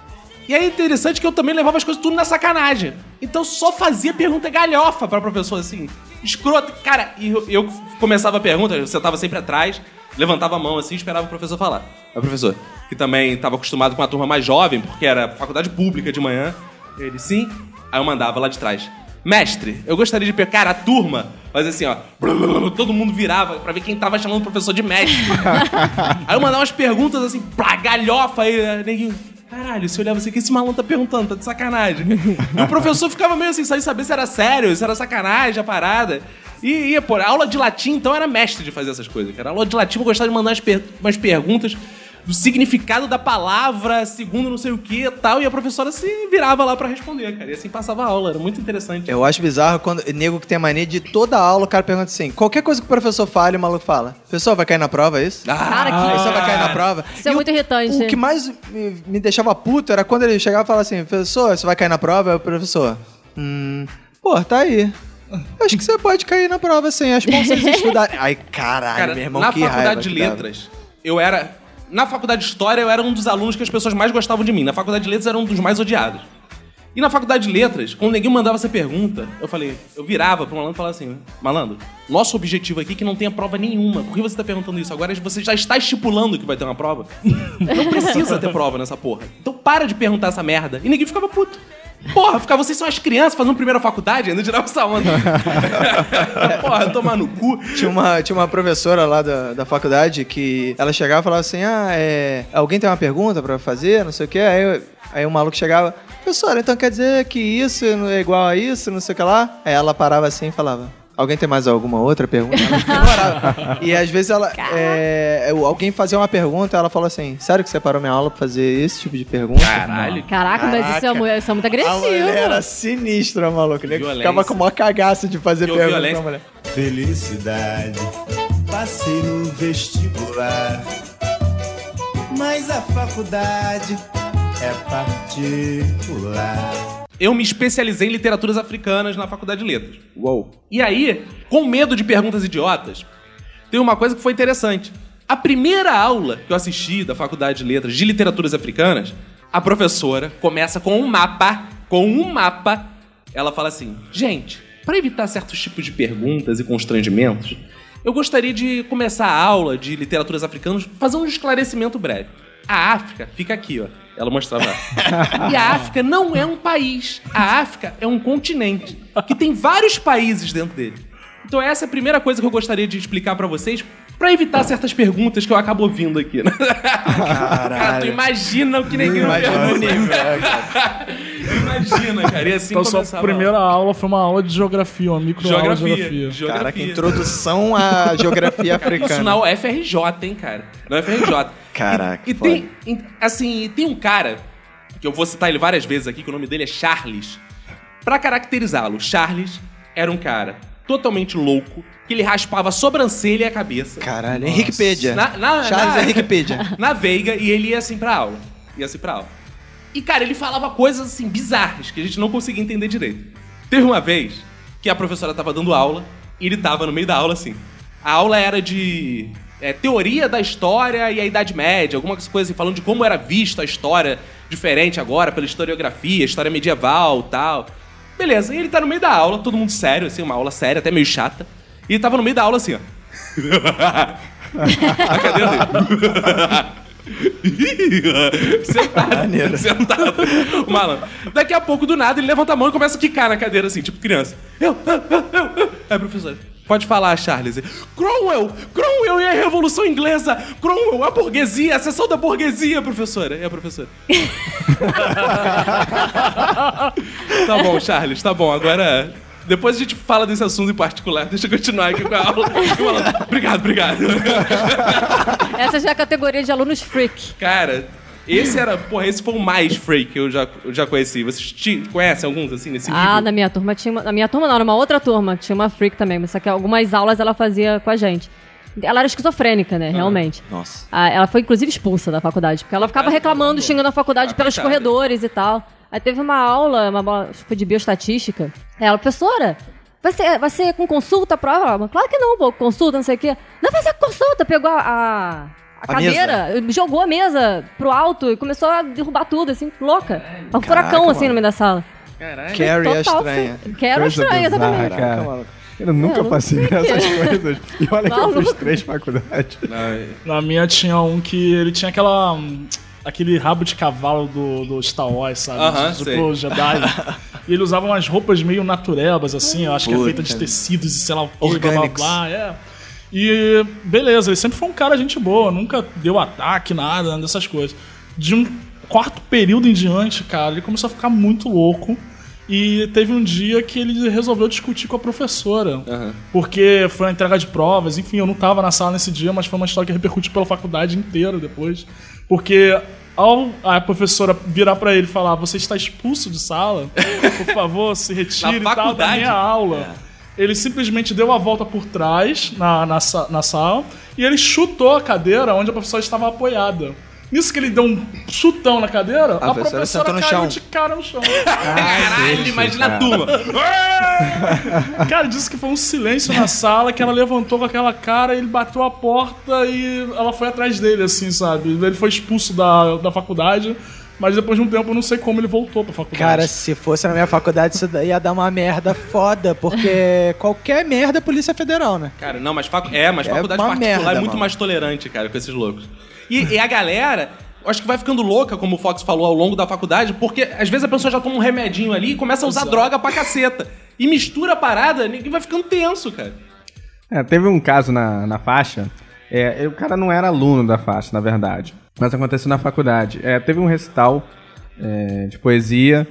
E é interessante que eu também levava as coisas tudo na sacanagem. Então só fazia pergunta galhofa pra professor, assim, escroto. Cara, e eu, eu começava a pergunta, eu sentava sempre atrás, levantava a mão assim e esperava o professor falar. Aí o professor, que também estava acostumado com uma turma mais jovem, porque era faculdade pública de manhã, ele, sim. Aí eu mandava lá de trás. Mestre, eu gostaria de pegar a turma, mas assim, ó, todo mundo virava pra ver quem tava chamando o professor de mestre. Aí eu mandava umas perguntas assim, plá, galhofa aí, né, neguinho. Caralho, você olhava assim, o que esse maluco tá perguntando? Tá de sacanagem. e o professor ficava meio assim, sem saber se era sério, se era sacanagem a parada. E ia, pô, aula de latim, então era mestre de fazer essas coisas, cara. Aula de latim eu gostava de mandar umas, per- umas perguntas do significado da palavra, segundo não sei o que e tal, e a professora se virava lá pra responder, cara. E assim passava a aula, era muito interessante.
Eu acho bizarro quando nego que tem a mania de toda aula o cara pergunta assim: qualquer coisa que o professor fale, o maluco fala. Professor, vai cair na prova, é isso?
Cara, que...
Professor vai cair na prova.
Isso é
E o-
muito irritante.
O que mais me, me deixava puto era quando ele chegava e falava assim: professor, você vai cair na prova? Aí o professor, hum, pô, tá aí. Acho que você pode cair na prova sim, acho bom vocês estudarem. Ai, caralho,
Cara,
meu irmão,
na
que raiva
faculdade de
que dava.
letras, eu era. Na faculdade de história, eu era um dos alunos que as pessoas mais gostavam de mim. Na faculdade de letras, eu era um dos mais odiados. E na faculdade de letras, quando ninguém mandava essa pergunta, eu falei, eu virava pro malandro e falava assim: Malandro, nosso objetivo aqui é que não tenha prova nenhuma. Por que você tá perguntando isso? Agora você já está estipulando que vai ter uma prova. Não precisa ter prova nessa porra. Então para de perguntar essa merda. E ninguém ficava puto. Porra, ficar vocês são as crianças fazendo primeira faculdade, ainda tirava essa onda. Porra, tomar no cu.
Tinha uma, tinha uma professora lá da, da faculdade que ela chegava e falava assim: Ah, é, alguém tem uma pergunta pra fazer? Não sei o quê. Aí, eu- aí o maluco chegava, professora, então quer dizer que isso é igual a isso, não sei o que lá? Aí ela parava assim e falava. Alguém tem mais alguma outra pergunta? E às vezes ela. é, alguém fazia uma pergunta ela falou assim: Sério que você parou minha aula pra fazer esse tipo de pergunta?
Caralho.
Caraca, mas isso é, mu- isso é muito
A
agressivo.
mulher era sinistra, maluco. Ele
Violência.
ficava com o maior cagaço de fazer
Que
pergunta
violência.
pra mulher.
Felicidade, passei no vestibular. Mas a faculdade é particular.
Eu me especializei em literaturas africanas na faculdade de letras.
Uou.
E aí, com medo de perguntas idiotas, tem uma coisa que foi interessante. A primeira aula que eu assisti da Faculdade de Letras de Literaturas Africanas, a professora começa com um mapa, com um mapa. Ela fala assim: "Gente, para evitar certos tipos de perguntas e constrangimentos, eu gostaria de começar a aula de literaturas africanas fazendo um esclarecimento breve. A África fica aqui, ó. Ela mostrava. e a África não é um país. A África é um continente que tem vários países dentro dele. Então essa é a primeira coisa que eu gostaria de explicar pra vocês, pra evitar certas perguntas que eu acabo ouvindo aqui. Né? Cara, tu imagina o que
Imagina o nível, cara.
Imagina, cara. E assim
Então, sua primeira aula foi uma aula de geografia, uma micro aula de
geografia.
geografia.
geografia.
Caraca, introdução à geografia
Cara, Isso
africana.
na UFRJ, hein, cara? Na UFRJ.
Caraca,
E, e
foda.
tem, em- assim, tem um cara, que eu vou citar ele várias vezes aqui, que o nome dele é Charles. Pra caracterizá-lo, Charles era um cara totalmente louco, que ele raspava a sobrancelha e a cabeça.
Caralho, Henriquepedia.
Na, na,
Charles
na,
Henriquepedia.
na Veiga e ele ia assim pra aula. Ia assim pra aula. E, cara, ele falava coisas assim bizarras que a gente não conseguia entender direito. Teve uma vez que a professora tava dando aula e ele tava no meio da aula assim. A aula era de é, teoria da história e a Idade Média, algumas coisas assim, falando de como era vista a história diferente agora pela historiografia, história medieval tal. Beleza, e ele tá no meio da aula, todo mundo sério, assim, uma aula séria, até meio chata. E ele tava no meio da aula assim, ó. a cadeira dele. sentado, sentado. O malandro. Daqui a pouco, do nada, ele levanta a mão e começa a quicar na cadeira, assim, tipo criança. Eu, eu, eu, eu, eu. Aí, professor, pode falar, Charles. Cromwell! Cromwell e a Revolução Inglesa! Cromwell, a burguesia, a sessão da burguesia, professora. É a professora. tá bom, Charles, tá bom. Agora, depois a gente fala desse assunto em particular. Deixa eu continuar aqui com a aula. Obrigado, obrigado.
Essa já é a categoria de alunos freak.
Cara, esse era, porra, esse foi o mais freak que eu já, eu já conheci. Vocês ti- conhecem alguns assim nesse
Ah,
nível?
na minha turma tinha uma. Na minha turma não, era uma outra turma. Tinha uma freak também, mas só que algumas aulas ela fazia com a gente. Ela era esquizofrênica, né? Realmente.
Nossa.
Ah, ela foi inclusive expulsa da faculdade, porque ela ficava reclamando, xingando a faculdade pelos
coitada.
corredores e tal. Aí teve uma aula, uma aula, acho que foi de bioestatística. Ela, professora, vai ser, vai ser com consulta a prova? Ela, Claro que não, pô, consulta, não sei o quê. Não vai ser com consulta, pegou a, a, a
A
cadeira, jogou a mesa pro alto e começou a derrubar tudo, assim, louca. Um furacão,
Caraca,
assim, no meio da sala.
Carrie a
Total
estranha.
freak. Carrie a
Coisa
estranha, exatamente.
cara. Eu nunca
Não,
passei
não
por
sei
essas
que-
coisas. E olha que eu fiz
Maluco.
três faculdades.
Na minha tinha um que ele tinha aquela. hum, aquele rabo de cavalo do, do Star Wars, sabe?
Aham,
tipo
sei.
Jedi. e ele usava umas roupas meio naturebas, assim, eu acho que é
Puta.
feita de tecidos e sei lá o que, blá blá blá, é. E beleza, ele sempre foi um cara gente boa, nunca deu ataque, nada, nada dessas coisas. De um quarto período em diante, cara, ele começou a ficar muito louco. E teve um dia que ele resolveu discutir com a professora. Porque foi a entrega de provas, enfim, eu não tava na sala nesse dia, mas foi uma história que repercutiu pela faculdade inteira depois. Porque ao a professora virar pra ele e falar: Você está expulso de sala, por favor, se retire e tal da minha aula. Ele simplesmente deu a volta por trás na, na, na sala e ele chutou a cadeira onde a professora estava apoiada. Nisso que ele deu um chutão na cadeira, a,
professora
professora
sentou no
caiu
chão.
de cara no chão.
Caralho, imagina a turma.
Cara, disse que foi um silêncio na sala, que ela levantou com aquela cara, ele bateu a porta e ela foi atrás dele, assim, sabe? Ele foi expulso da, da faculdade, mas depois de um tempo eu não sei como ele voltou pra faculdade.
Cara, se fosse na minha faculdade, isso daí ia dar uma merda foda, porque qualquer merda é Polícia Federal, né?
Cara, não, mas, facu... é, mas
É
faculdade particular
merda,
é muito
mano.
mais tolerante, cara, com esses loucos. E, e a galera eu acho que vai ficando louca, como o Fox falou, ao longo da faculdade, porque às vezes a pessoa já toma um remedinho ali e começa a usar droga pra caceta. E mistura a parada, ninguém vai ficando tenso, cara.
É, teve um caso na, na faixa. É, o cara não era aluno da faixa, na verdade. Mas aconteceu na faculdade. É, teve um recital é, de poesia.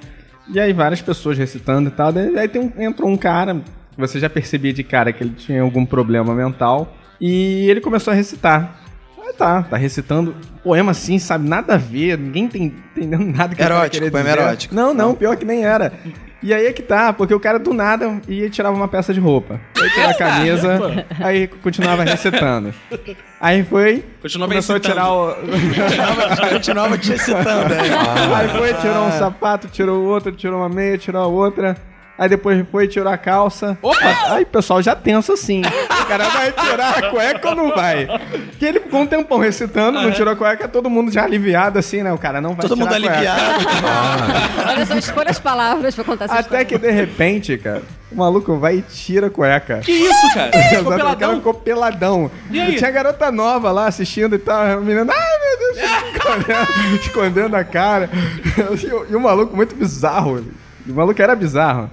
E aí várias pessoas recitando e tal. Daí, aí tem um- entrou um cara. Você já percebia de cara que ele tinha algum problema mental. E ele começou a recitar. Ah, tá, tá recitando poema assim, sabe? Nada a ver, ninguém tem entendendo nada que
Erótico, poema
dizer.
erótico.
Não, não, pior que nem era. E aí é que tá, porque o cara do nada ia tirar uma peça de roupa. Aí tirava a camisa, aí continuava recitando. Aí foi,
Continuava
começou a tirar o...
Continuava te né?
Aí foi, tirou um sapato, tirou outro, tirou uma meia, tirou a outra. Aí depois foi, tirou a calça.
Opa!
Aí o pessoal já tensa assim. O cara vai tirar a cueca ou não vai? Porque ele ficou um tempão recitando, não tirou a cueca, todo mundo já aliviado assim, né? O cara não vai
Todo mundo
tirar a cueca.
aliviado.
Olha só, escolha as palavras pra contar essa
Até que de repente, cara, o maluco vai e tira a cueca.
Que isso, cara? Ficou
o cara
peladão?
ficou peladão.
E aí?
Tinha garota nova lá assistindo e tal. A menina, ai meu Deus, escondendo, escondendo a cara. E o, e o maluco muito bizarro. O maluco era bizarro.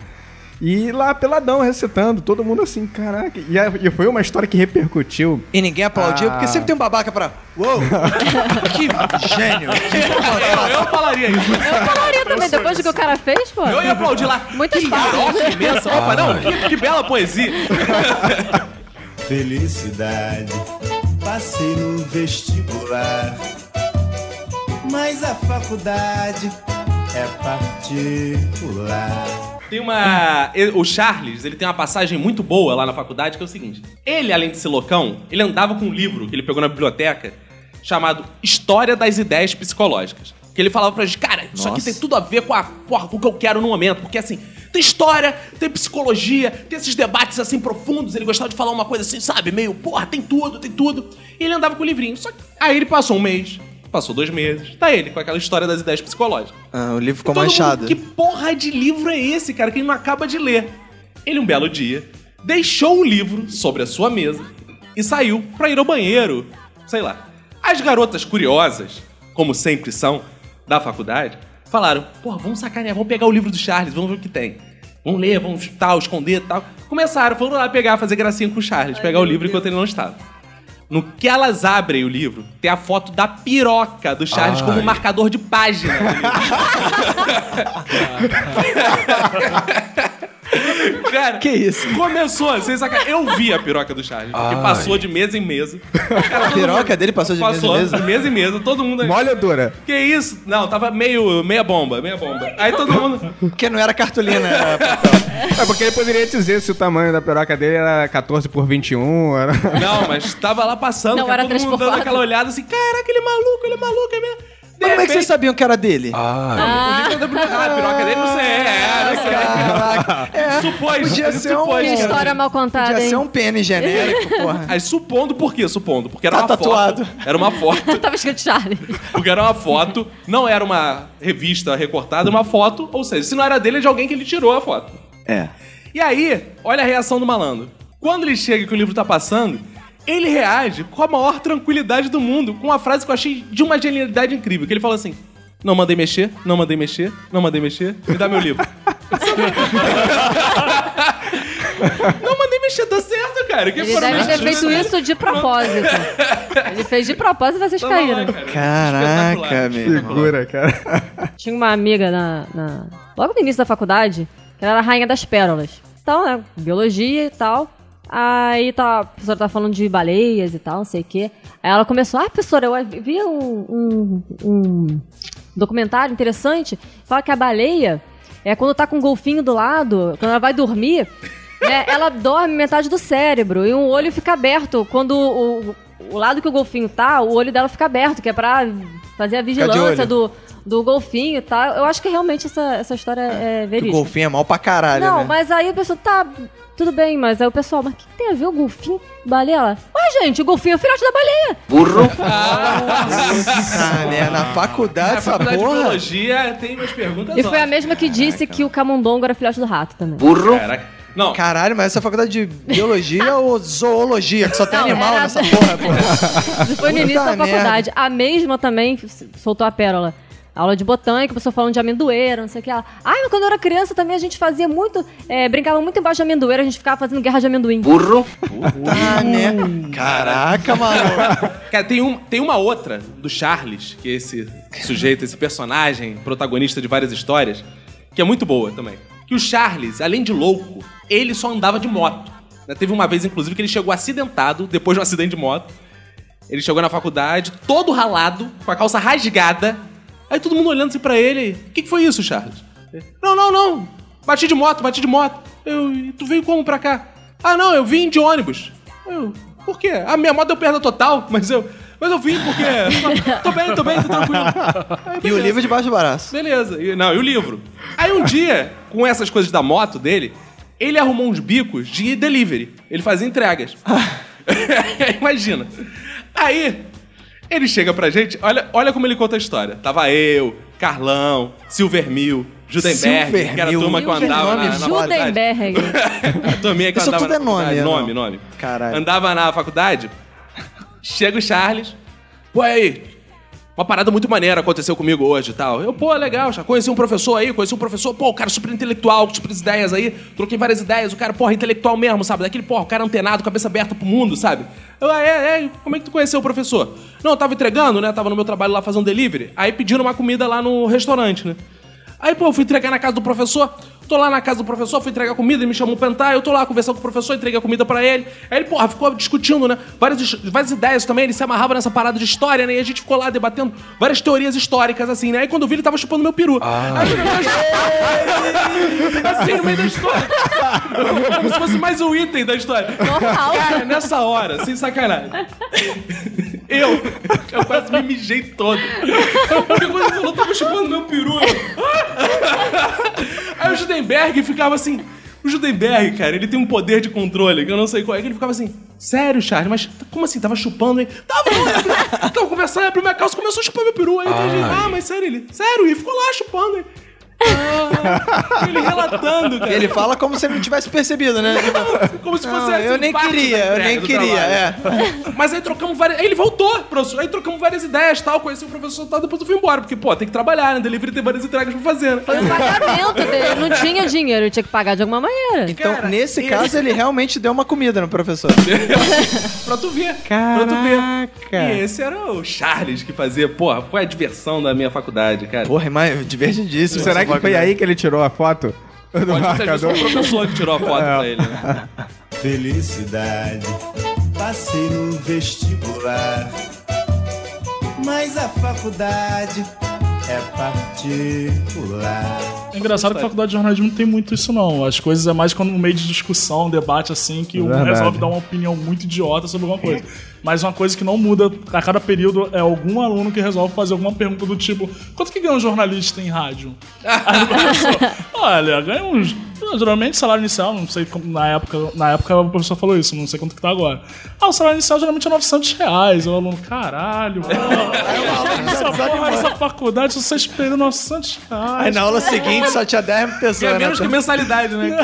E lá peladão recitando, todo mundo assim, caraca. E, a- e foi uma história que repercutiu.
E ninguém aplaudiu,
Ah.
porque sempre tem um babaca pra. Uou! que gênio!
Eu, eu falaria isso.
Eu falaria também, depois do que o cara fez, pô.
Eu ia aplaudir lá.
Muitas
que imensa. Opa, não, que, que bela poesia.
Felicidade, passei no vestibular. Mas a faculdade é particular.
Tem uma. O Charles, ele tem uma passagem muito boa lá na faculdade, que é o seguinte: ele, além de ser loucão, ele andava com um livro que ele pegou na biblioteca chamado História das Ideias Psicológicas. Que ele falava pra gente, cara, isso aqui
Nossa.
tem tudo a ver com, a, porra, com o que eu quero no momento. Porque assim, tem história, tem psicologia, tem esses debates assim profundos. Ele gostava de falar uma coisa assim, sabe? Meio, porra, tem tudo, tem tudo. E ele andava com o livrinho. Só que aí ele passou um mês, passou dois meses. Tá ele com aquela história das ideias psicológicas.
Ah, o livro ficou
Todo mundo,
manchado.
que porra de livro é esse, cara, que ele não acaba de ler? Ele, um belo dia, deixou o livro sobre a sua mesa e saiu pra ir ao banheiro. Sei lá. As garotas curiosas, como sempre são, da faculdade, falaram: porra, vamos sacanear, vamos pegar o livro do Charles, vamos ver o que tem. Vamos ler, vamos tal, esconder tal. Começaram, foram lá pegar, fazer gracinha com o Charles, pegar o livro enquanto ele não estava. No que elas abrem o livro, tem a foto da piroca do Charles como
Ai.
marcador de página. Cara,
Que isso?
começou, sem sacanagem. Eu vi a piroca do Charles, que passou de mesa em mesa.
A piroca dele passou de mesa em
Passou
mesa?
de mesa em mesa, todo mundo.
Molha dura.
Que isso? Não, tava meio. meia bomba, meia bomba. Aí todo mundo.
Porque não era cartolina, era.
É porque ele poderia dizer se o tamanho da piroca dele era 14 por 21. Era...
Não, mas tava lá passando,
Não,
cara,
era
todo mundo
3x4.
dando aquela olhada assim, caraca, ele é maluco, ele é maluco, é mesmo.
Mas como é que vocês sabiam que era dele?
Biblioteca. Ah, a piroca dele não sei, é.
Caraca. É,
Supôs,
podia ser um-
supôs,
Que
cara.
história mal contada,
podia
hein?
ser um pênis genérico, porra.
Aí supondo por quê? Supondo. Porque era
Tá
uma
tatuado.
foto. Era uma foto.
Tava escrito Charlie.
Porque era uma foto, não era uma revista recortada, uma foto. Ou seja, se não era dele, é de alguém que ele tirou a foto.
É.
E aí, olha a reação do malandro. Quando ele chega que o livro tá passando, ele reage com a maior tranquilidade do mundo, com uma frase que eu achei de uma genialidade incrível, que ele fala assim: Não mandei mexer, não mandei mexer, não mandei mexer, me dá meu livro. não mandei mexer, tá certo, cara. Que
Ele deve ter feito isso de propósito. Ele fez de propósito e vocês
lá,
caíram.
cara.
Caraca, meu.
Figura, cara.
Tinha uma amiga na, na- logo no início da faculdade, que ela era a rainha das pérolas. Então, né, biologia e tal. Aí tá, a professora tá falando de baleias e tal, não sei o quê. Aí ela começou, ah, professora, eu vi um, um, um documentário interessante. Fala que a baleia é quando tá com um golfinho do lado, quando ela vai dormir, né, ela dorme metade do cérebro e um olho fica aberto. Quando o, o lado que o golfinho tá, o olho dela fica aberto, que é pra fazer a vigilância do, do golfinho e tal. Eu acho que realmente essa, essa história é
O
verídica.
golfinho é mal pra caralho,
Não,
né?
mas aí a pessoa tá. Tudo bem, mas aí o pessoal, mas o que, que tem a ver o golfinho com baleia? Ela, Ué, gente, o golfinho é o filhote da baleia.
Ah, né? Na faculdade,
Na
essa
faculdade de
porra.
biologia tem umas perguntas
E foi a mesma que disse que o camundongo era filhote do rato também.
Caraca. Não.
Caralho, mas essa é faculdade de biologia ou zoologia? Que só tem
Não,
animal
era-
nessa porra, porra.
Isso foi no início da faculdade. A mesma também soltou a pérola. Aula de botânica, a pessoa falando de amendoeira, não sei o que. Ela, Ai, mas quando eu era criança também a gente fazia muito. é, brincava muito embaixo de amendoeira, a gente ficava fazendo guerra de amendoim.
Burro.
Tá, né? Caraca, maluco.
Cara, tem, um, tem uma outra do Charles, que é esse sujeito, esse personagem, protagonista de várias histórias, que é muito boa também. Que o Charles, além de louco, ele só andava de moto. né? Teve uma vez, inclusive, que ele chegou acidentado, depois de um acidente de moto. Ele chegou na faculdade, todo ralado, com a calça rasgada. Aí todo mundo olhando assim pra ele. O que, que foi isso, Charles? Não, não, não. Bati de moto, bati de moto. Eu, e tu veio como pra cá? Ah, não, eu vim de ônibus. Eu, por quê? A minha moto deu perda total, mas eu. Mas eu vim porque. Tô, bem, tô bem, tô tranquilo. Aí,
E o livro debaixo do braço.
Beleza. E- não, e o livro? Aí um dia, com essas coisas da moto dele, ele arrumou uns bicos de delivery. Ele fazia entregas. Imagina. Aí, ele chega pra gente, olha, olha como ele conta a história. Tava eu, Carlão, Silvermil, Judenberg, que era a
Silvermil.
turma que eu andava na, na faculdade.
Judenberg.
A turminha que
Isso
andava
tudo é nome,
faculdade.
é
Nome, nome.
Caralho.
Andava na faculdade, chega o Charles. Pô, aí, uma parada muito maneira aconteceu comigo hoje e tal. Eu, pô, legal, já conheci um professor aí, conheci um professor, pô, o cara super intelectual, super ideias aí, troquei várias ideias, o cara, porra, intelectual mesmo, sabe? Daquele, porra, o cara antenado, cabeça aberta pro mundo, sabe? Eu, ah, é, é, como é que tu conheceu o professor? Não, eu tava entregando, né? Tava no meu trabalho lá fazendo delivery, aí pediram uma comida lá no restaurante, né? Aí, pô, eu fui entregar na casa do professor. Tô lá na casa do professor, fui entregar comida, ele me chamou pra entrar. Eu tô lá conversando com o professor, entreguei a comida pra ele. Aí ele, porra, ficou discutindo, né? Várias, várias ideias também. Ele se amarrava nessa parada de história, né? E a gente ficou lá debatendo várias teorias históricas, assim, né? Aí quando eu vi, ele tava chupando meu peru. Aí eu assim, no meio da história. Como se fosse mais um item da história.
Normal.
Cara, nessa hora, sem sacanagem. Eu, eu quase me mijei todo. Porque quando ele falou, tava chupando meu peru. eu- Aí o Judenberg ficava assim. O Judenberg, cara, ele tem um poder de controle que eu não sei qual é. Que ele ficava assim, sério, Charles, mas como assim? Tava chupando, hein? Tava, não, tava conversando, abriu minha calça começou a chupar meu peru. Aí eu entendi, ah, mas sério, ele, sério, e ficou lá chupando, hein? Ah, ele relatando, cara.
Ele fala como se ele não tivesse percebido, né?
Como se fosse
Não,
assim,
eu nem queria, eu nem queria, é.
Mas aí trocamos várias. Aí ele voltou, professor. Aí trocamos várias ideias tal. Conheci o professor tal. Depois eu fui embora. Porque, pô, tem que trabalhar, né? Delivery tem várias entregas pra fazer, né?
Foi o pagamento dele. Não tinha dinheiro, ele tinha que pagar de alguma maneira.
Então,
Cara,
nesse
ele-
caso, ele realmente deu uma comida no professor.
pra tu ver. Pra tu ver.
Caraca.
E esse era o Charles que fazia, porra, foi a diversão da minha faculdade, cara.
Porra, mas divertidíssimo.
Será que foi aí que ele tirou a foto? Do
Pode ser
marcador?
o professor que tirou a foto pra ele, né?
Felicidade, passei no vestibular. Mas a faculdade é particular.
É engraçado que a faculdade de jornalismo não tem muito isso, não. As coisas é mais quando no meio de discussão, debate, assim, que um resolve dar uma opinião muito idiota sobre alguma coisa. Mas uma coisa que não muda a cada período é algum aluno que resolve fazer alguma pergunta do tipo: quanto que ganha um jornalista em rádio? Aí o professor, olha, ganha uns. Geralmente salário inicial, não sei como na época, na época o professor falou isso, não sei quanto que tá agora. Ah, o salário inicial geralmente é 900 reais. O aluno, caralho, essa porra dessa faculdade, você esperando 900 reais.
Aí na aula seguinte só tinha 10 pessoas.
É
né?
menos que mensalidade, né?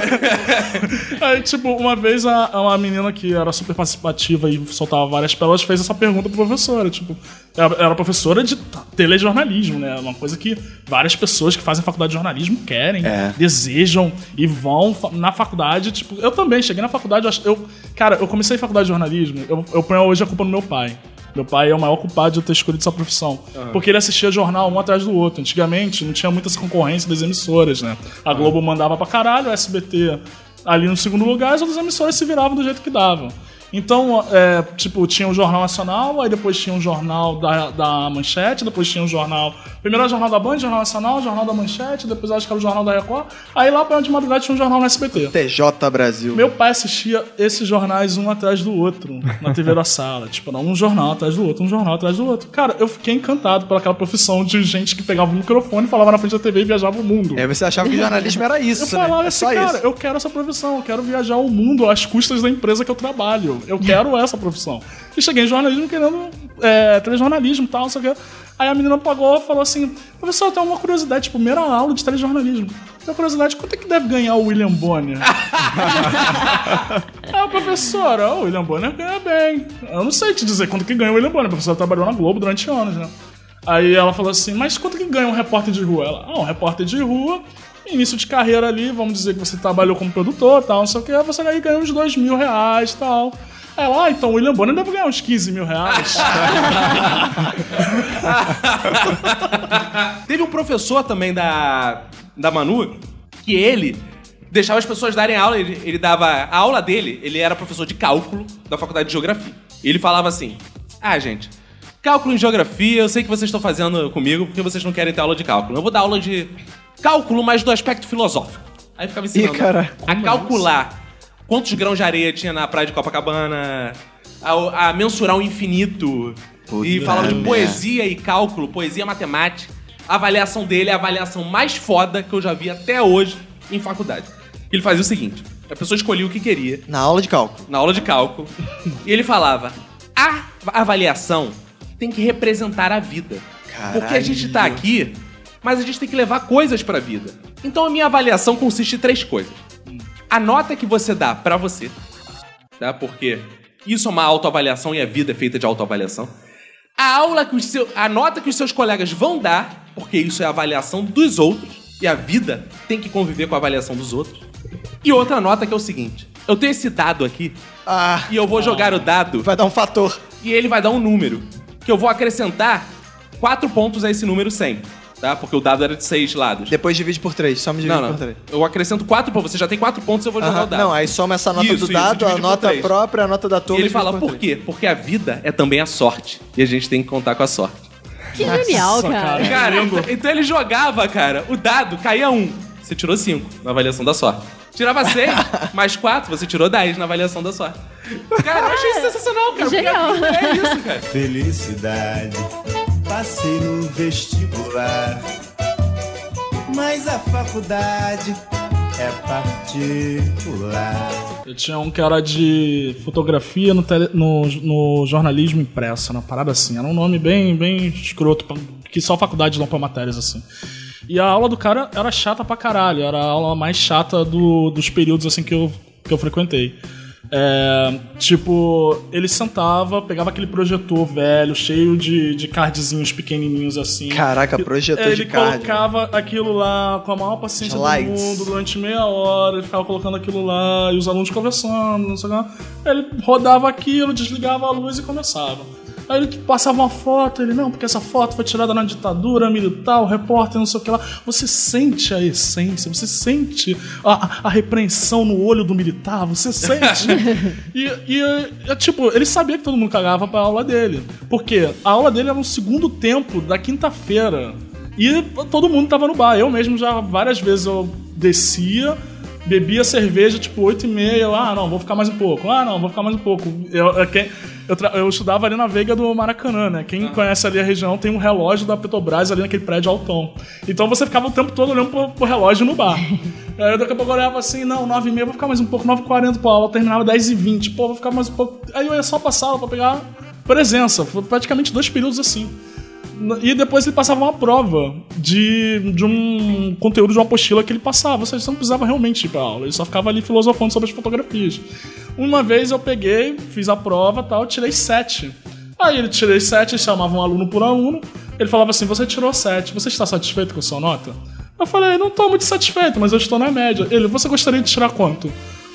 Aí, tipo, uma vez a, uma menina que era super participativa e soltava várias pérolas fez essa pergunta pro professora. Tipo, ela era professora de telejornalismo, né? Uma coisa que várias pessoas que fazem faculdade de jornalismo querem, desejam e vão na faculdade. Tipo, eu também cheguei na faculdade, eu, cara, eu comecei a faculdade de jornalismo, eu, eu ponho hoje a culpa no meu pai. Meu pai é o maior culpado de eu ter escolhido essa profissão. Porque ele assistia jornal um atrás do outro. Antigamente não tinha muita essa concorrência das emissoras, né? A Globo mandava pra caralho, o SBT ali no segundo lugar, as outras emissoras se viravam do jeito que davam. Então, é, tipo, tinha o Jornal Nacional, aí depois tinha o Jornal da, da Manchete, depois tinha o Jornal. Primeiro era o Jornal da Band, Jornal Nacional, Jornal da Manchete, depois acho que era o Jornal da Record. Aí lá pra de madrugada tinha um jornal no SBT.
TJ Brasil.
Meu pai assistia esses jornais um atrás do outro na TV da sala. Tipo, não, um jornal atrás do outro, um jornal atrás do outro. Cara, eu fiquei encantado pelaquela profissão de gente que pegava o microfone, falava na frente da TV e viajava o mundo.
É, você achava que jornalismo era isso,
Eu falava
né? É
assim,
só
cara,
isso.
eu quero essa profissão, eu quero viajar o mundo às custas da empresa que eu trabalho. Eu quero essa profissão. E cheguei em jornalismo querendo é, telejornalismo e tal, não sei o quê. Aí a menina pagou e falou assim: professor, eu tenho uma curiosidade, tipo, primeira aula de telejornalismo. Tenho curiosidade, quanto é que deve ganhar o William Bonner? Ah, professora, o William Bonner ganha bem. Eu não sei te dizer quanto que ganha o William Bonner. A professora trabalhou na Globo durante anos, né? Aí ela falou assim, mas quanto que ganha um repórter de rua? Ela, ah, um repórter de rua, início de carreira ali, vamos dizer que você trabalhou como produtor tal, não sei o que, você aí ganha uns dois mil reais tal. Ela, ah, então o William Bonner deve ganhar uns 15 mil reais.
Teve um professor também da, da Manu que ele deixava as pessoas darem aula. Ele, ele dava. A aula dele, ele era professor de cálculo da faculdade de geografia. E ele falava assim: Ah, gente, cálculo em geografia, eu sei que vocês estão fazendo comigo porque vocês não querem ter aula de cálculo. Eu vou dar aula de cálculo, mas do aspecto filosófico. Aí ficava ensinando
Ih, cara,
a calcular quantos grãos de areia tinha na praia de Copacabana, a, a mensurar o infinito. e falava de poesia e cálculo, poesia matemática. A avaliação dele é a avaliação mais foda que eu já vi até hoje em faculdade. Ele fazia o seguinte: a pessoa escolhia o que queria
Na aula de cálculo.
na aula de cálculo e ele falava: a avaliação tem que representar a vida. Porque a gente tá aqui, mas a gente tem que levar coisas pra vida. Então a minha avaliação consiste em três coisas. A nota que você dá pra você, tá? Porque isso é uma autoavaliação e a vida é feita de autoavaliação. A aula que os seu, a nota que os seus colegas vão dar, porque isso é a avaliação dos outros e a vida tem que conviver com a avaliação dos outros. E outra nota que é o seguinte: eu tenho esse dado aqui
Ah,
e eu vou jogar o dado
vai dar um fator.
e ele vai dar um número. Que eu vou acrescentar 4 pontos a esse número 100. Tá? Porque o dado era de 6 lados.
Depois divide por 3, só me divide
Não, não.
por 3.
Eu acrescento 4 pontos. Você já tem 4 pontos, eu vou jogar o dado.
Não, aí soma essa nota
Isso,
do
isso,
dado,
divide
a
por
nota
três.
própria, a nota da
E
turma.
ele
divide
fala, por
três.
quê? Porque a vida é também a sorte. E a gente tem que contar com a sorte.
Que genial,
Nossa,
cara.
Cara, então, então ele jogava, cara, o dado caía 1. Você tirou 5 na avaliação da sorte. Tirava 6, mais 4, você tirou 10 na avaliação da sorte. Cara, eu achei sensacional, cara.
Genial.
É isso, cara.
Felicidade, passei no vestibular. Mas a faculdade é particular.
Eu tinha um que era de fotografia no, tele- no, no jornalismo impresso, uma parada assim. Era um nome bem, bem escroto, que só a faculdade dão pra matérias assim. E a aula do cara era chata pra caralho, era a aula mais chata do- dos períodos assim que eu, que eu frequentei. É, tipo, ele sentava, pegava aquele projetor velho, cheio de, de cardzinhos pequenininhos assim.
Caraca, projetor
é,
de
Ele
card.
colocava aquilo lá com a maior paciência
Slides.
do mundo durante meia hora, ele ficava colocando aquilo lá e os alunos conversando, não sei o que. Ele rodava aquilo, desligava a luz e começava. Aí ele passava uma foto, ele, não, porque essa foto foi tirada na ditadura militar, o repórter, não sei o que lá. Você sente a essência, você sente a, a repreensão no olho do militar, você sente. e, e, é, tipo, ele sabia que todo mundo cagava pra aula dele. Porque a aula dele era no segundo tempo da quinta-feira. E todo mundo tava no bar. Eu mesmo já várias vezes eu descia, bebia cerveja tipo 8 e meia. eu, Ah, não, vou ficar mais um pouco. Ah, não, vou ficar mais um pouco. Eu, eu, quem- eu, tra- eu estudava ali na Veiga do Maracanã, né? Quem conhece ali a região tem um relógio da Petrobras ali naquele prédio altão. Então você ficava o tempo todo olhando pro, pro relógio no bar. Aí daqui a pouco eu olhava assim, não, 9 e meia, vou ficar mais um pouco, 9 e 40 pô, a aula terminava 10 e 20 pô, vou ficar mais um pouco. Aí eu ia só passar aula pra pegar presença. Foi praticamente dois períodos assim. E depois ele passava uma prova de, de um conteúdo de uma apostila que ele passava. Ou seja, você não precisava realmente ir pra aula. Ele só ficava ali filosofando sobre as fotografias. Uma vez eu peguei, fiz a prova tal, tirei sete. Aí ele tirei sete, eles chamavam um aluno por aluno. Ele falava assim: Você tirou sete, você está satisfeito com a sua nota? Eu falei: Não estou muito satisfeito, mas eu estou na média. Ele: Você gostaria de tirar quanto?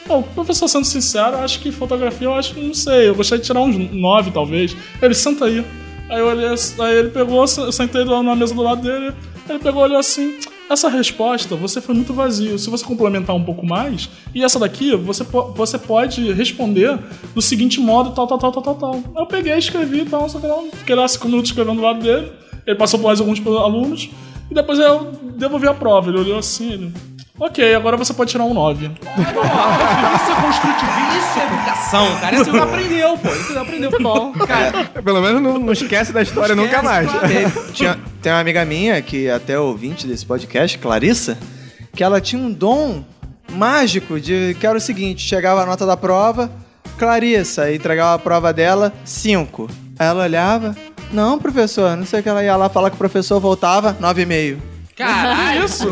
Bom, professor, sendo sincero, acho que fotografia, eu acho, não sei, eu gostaria de tirar uns nove, talvez. Ele, senta aí. Aí eu olhei, aí ele pegou, eu sentei lá na mesa do lado dele, ele pegou e olhou assim, essa resposta, você foi muito vazio. Se você complementar um pouco mais, e essa daqui, você, você pode responder do seguinte modo, tal, tal, tal, tal, tal, tal. Eu peguei, escrevi e tal, só que fiquei lá cinco minutos escrevendo do lado dele, ele passou por mais alguns alunos, e depois eu devolvi a prova. Ele olhou assim, ele... Ok, agora você pode tirar um 9.
Isso é construtivismo, isso é educação, cara. Isso você não aprendeu, pô. Isso não aprendeu. Muito
bom.
Cara,
Pelo menos não, não esquece da história nunca mais.
Tem, tinha- tem uma amiga minha, que até é ouvinte desse podcast, Clarissa, que ela tinha um dom mágico de que era o seguinte: chegava a nota da prova, Clarissa, entregava a prova dela, 5. Aí ela olhava, não, professor, não sei o que ela ia lá falar com o professor, voltava, 9,5.
caralho.
Isso!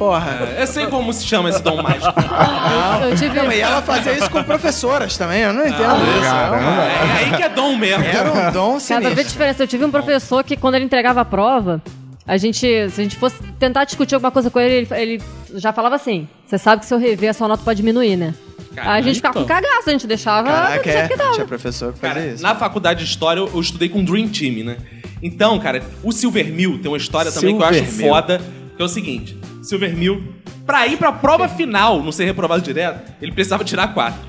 Porra.
Eu sei como se chama esse dom mágico.
Eu tive.
Não, e ela fazia isso com professoras também, eu não entendo isso.
Caramba.
É aí que é dom mesmo.
Era um dom
Cada vez
sinistro.
diferença. Eu tive um professor que, quando ele entregava a prova, a gente, se a gente fosse tentar discutir alguma coisa com ele, ele, ele já falava assim: Você sabe que se eu rever, a sua nota pode diminuir, né? Aí a gente ficava com cagaço, a gente deixava.
Caraca, é.
que dava.
Tinha professor que fazia
Cara,
isso.
na faculdade de História eu, eu estudei com o Dream Team, né? Então, cara, o Silvermill tem uma história também que eu acho foda, que é o seguinte. Silvermill, pra ir pra prova final, não ser reprovado direto, ele precisava tirar quatro.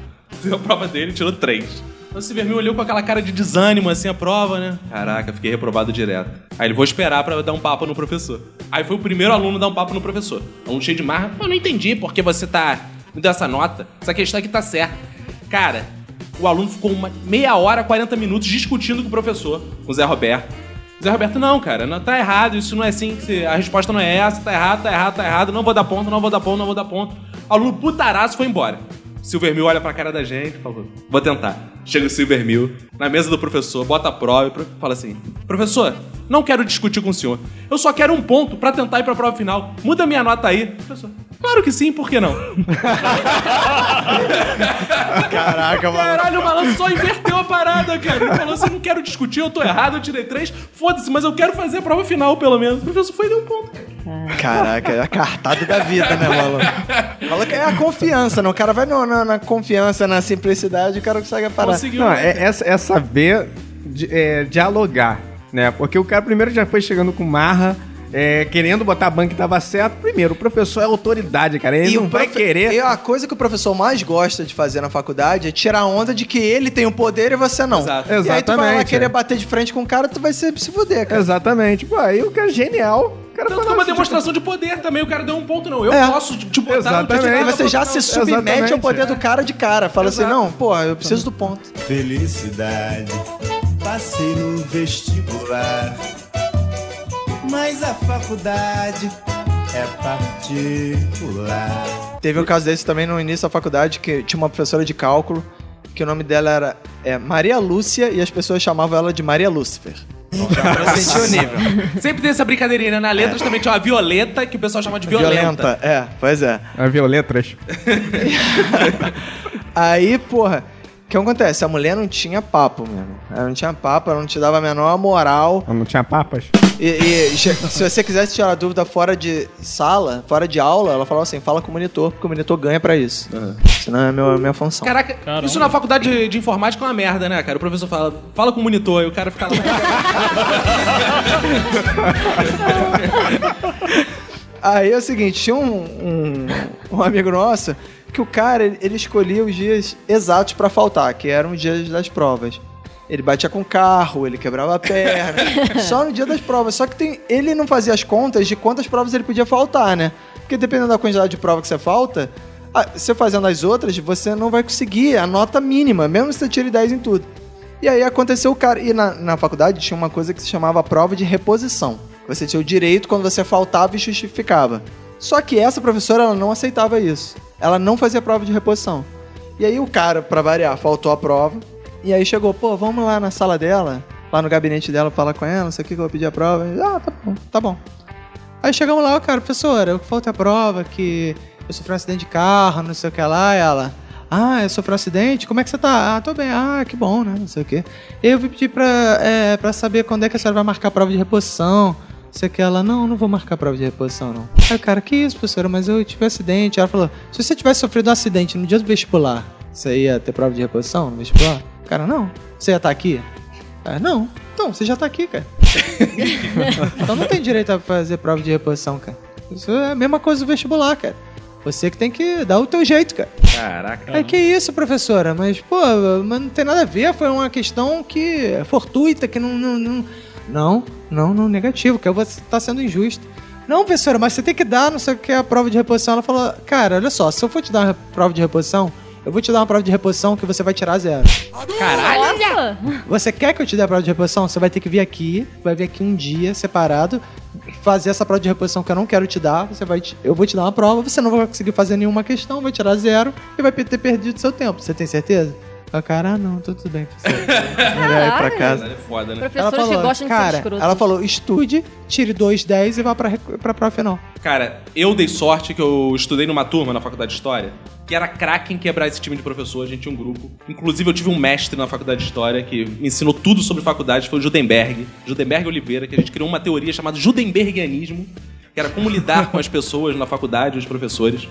Deu a prova dele, tirou três. O Silvermill olhou com aquela cara de desânimo, assim, a prova, né? Caraca, fiquei reprovado direto. Aí ele, vou esperar pra dar um papo no professor. Aí foi o primeiro aluno a dar um papo no professor. Aluno cheio de marra. Eu não entendi porque você tá... Me deu essa nota. Essa questão aqui tá certa. Cara, o aluno ficou uma meia hora, 40 minutos discutindo com o professor, com o Zé Roberto. Zé Roberto, não, cara, não, tá errado, isso não é assim, se- a resposta não é essa, tá errado, tá errado, tá errado, não vou dar ponto, não vou dar ponto, não vou dar ponto. O aluno putaraço foi embora. Silvermill olha pra cara da gente e falou, vou tentar. Chega o Silvermill, na mesa do professor, bota a prova e fala assim, professor, não quero discutir com o senhor, eu só quero um ponto pra tentar ir pra prova final, muda minha nota aí. Professor, claro que sim, por que não?
Caraca, mano.
Caralho, o malandro só inverteu a parada, cara. Ele falou assim: não quero discutir, eu tô errado, eu tirei três. Foda-se, mas eu quero fazer a prova final, pelo menos. O professor foi e deu um ponto.
Caraca, é a cartada da vida, né, maluco? Fala que é a confiança, não? O cara vai no- na, na confiança, na simplicidade, o cara consegue parar.
Conseguiu.
Não,
né?
é, é, é saber di- é, dialogar, né? Porque o cara primeiro já foi chegando com marra, é, querendo botar a banca que tava certo. Primeiro, o professor é autoridade, cara. Ele não
o
vai querer.
E a coisa que o professor mais gosta de fazer na faculdade é tirar onda de que ele tem o poder e você não.
Exato.
E aí tu vai lá
Exatamente,
querer
é.
bater de frente com o cara, tu vai se, se fuder, cara.
Exatamente. Pô, aí o cara é genial. Cara
Tanto que é uma
"Nossa,
demonstração de poder também. O cara deu um ponto, não. Eu
É.
posso te botar
Exatamente.
Aí
no
você já se submete ao
Exatamente.
poder do cara de cara. Fala
Exato.
assim, não, pô, eu preciso do ponto.
Felicidade, passei no vestibular. Mas a faculdade é particular.
Teve um caso desse também no início da faculdade, que tinha uma professora de cálculo, que o nome dela era é, Maria Lúcia e as pessoas chamavam ela de Maria Lúcifer. Já pra sentir o nível.
Sempre tem essa brincadeirinha, né? Na letras também tinha uma Violeta, que o pessoal chama de Violenta.
É, pois é.
A Violetras.
Aí, porra, que acontece? A mulher não tinha papo mesmo. Ela não tinha papo, ela não te dava a menor moral.
Não tinha papas?
E, e se você quisesse tirar dúvida fora de sala, fora de aula, ela falava assim: fala com o monitor, porque o monitor ganha pra isso. Senão é a minha, minha função.
Caraca,
Caramba.
isso na faculdade de, de informática é uma merda, né, cara? O professor fala, fala com o monitor, e o cara fica lá.
Aí é o seguinte, tinha um, um, um amigo nosso que o cara, ele, escolhia os dias exatos pra faltar, que eram os dias das provas. Ele batia com o carro, ele quebrava a perna, só no dia das provas. Só que tem, ele não fazia as contas de quantas provas ele podia faltar, né? Porque dependendo da quantidade de prova que você falta, você fazendo as outras, você não vai conseguir a nota mínima, mesmo se você tire 10 em tudo. E aí aconteceu o cara. E na, na faculdade tinha uma coisa que se chamava prova de reposição. Você tinha o direito quando você faltava e justificava. Só que essa professora ela não aceitava isso. Ela não fazia prova de reposição. E aí o cara, pra variar, faltou a prova. E aí chegou, pô, vamos lá na sala dela, lá no gabinete dela, falar com ela, não sei o que, que eu vou pedir a prova. Ah, tá bom, tá bom. Aí chegamos lá, cara, professora, eu falta a prova que eu sofri um acidente de carro, não sei o que lá, e ela. Ah, eu sofri um acidente? Como é que você tá? Ah, tô bem. Ah, que bom, né? Não sei o quê. Eu vim pedir pra, é, pra saber quando é que a senhora vai marcar a prova de reposição. Você quer ela? Não, não vou marcar prova de reposição, não. Aí o cara, que isso, professora? Mas eu tive um acidente. Ela falou, se você tivesse sofrido um acidente no dia do vestibular, você ia ter prova de reposição no vestibular? O cara, não. Você ia estar aqui? Ah, não. Então, você já tá aqui, cara. então não tem direito a fazer prova de reposição, cara. Isso é a mesma coisa do vestibular, cara. Você que tem que dar o teu jeito, cara.
Caraca.
É que isso, professora, mas, pô, mas não tem nada a ver, foi uma questão que é fortuita, que não. Não, não, não, não, não, negativo, que você tá sendo injusto. Não, professora, mas você tem que dar, não sei o que, a prova de reposição. Ela falou, cara, olha só, se eu for te dar uma prova de reposição, eu vou te dar uma prova de reposição que você vai tirar zero.
Caralho.
Nossa!
Você quer que eu te dê a prova de reposição? Você vai ter que vir aqui, vai vir aqui um dia separado, fazer essa prova de reposição que eu não quero te dar. Você vai te- eu vou te dar uma prova, você não vai conseguir fazer nenhuma questão, vai tirar zero e vai ter perdido seu tempo. Você tem certeza?
A cara, ah, não, tudo bem, professor.
Melhor ir pra casa.
É foda, né?
Professores
Ela
que
falou,
gostam de ser
cara,
escrotos.
ela falou, estude, tire dois 10 e vá pra, pra prova final.
Cara, eu dei sorte que eu estudei numa turma na faculdade de História que era craque em quebrar esse time de professor. A gente tinha um grupo. Inclusive, eu tive um mestre na faculdade de História que me ensinou tudo sobre faculdade. Foi o Judenberg. Judenberg Oliveira, que a gente criou uma teoria chamada Judenbergianismo, que era como lidar com as pessoas na faculdade, os professores.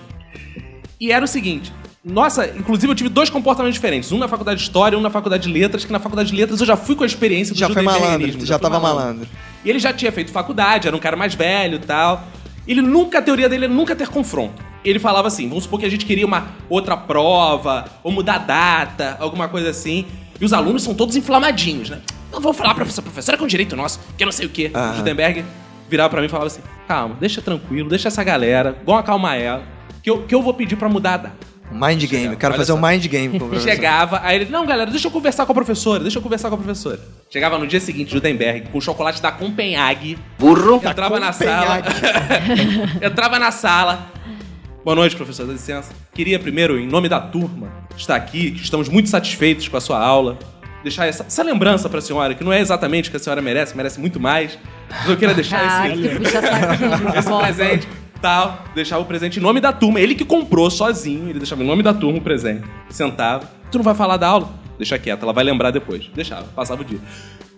E era o seguinte. Nossa, inclusive eu tive dois comportamentos diferentes. Um na faculdade de História e um na faculdade de Letras, que na faculdade de Letras eu já fui com a experiência do
Já foi malandro, já
fui
tava malandro.
e ele já tinha feito faculdade, era um cara mais velho e tal. Ele nunca, a teoria dele é nunca ter confronto. Ele falava assim: vamos supor que a gente queria uma outra prova, ou mudar data, alguma coisa assim. E os alunos são todos inflamadinhos, né? Não vou falar pra essa professora com direito nosso, que eu não sei o quê.
Ah.
O Gutenberg virava pra mim e falava assim: calma, deixa tranquilo, deixa essa galera, vamos acalmar ela, que eu, que eu vou pedir pra mudar a data.
Mind game, eu quero
olha
fazer
só.
um mind game com o professor.
Chegava, aí ele, não, galera, deixa eu conversar com a professora, deixa eu conversar com a professora. Chegava no dia seguinte, Judenberg, com o chocolate da Copenhague. Burro. Entrava na sala. entrava na sala. Boa noite, professor, dá licença. Queria primeiro, em nome da turma, estar aqui, que estamos muito satisfeitos com a sua aula. Deixar essa, essa lembrança pra senhora, que não é exatamente o que a senhora merece, merece muito mais. Mas eu queria deixar
Ah,
esse,
que
esse presente tal, deixava o presente em nome da turma. Ele que comprou sozinho, ele deixava em nome da turma o presente. Sentava. Tu não vai falar da aula? Deixa quieto, ela vai lembrar depois. Deixava, passava o dia.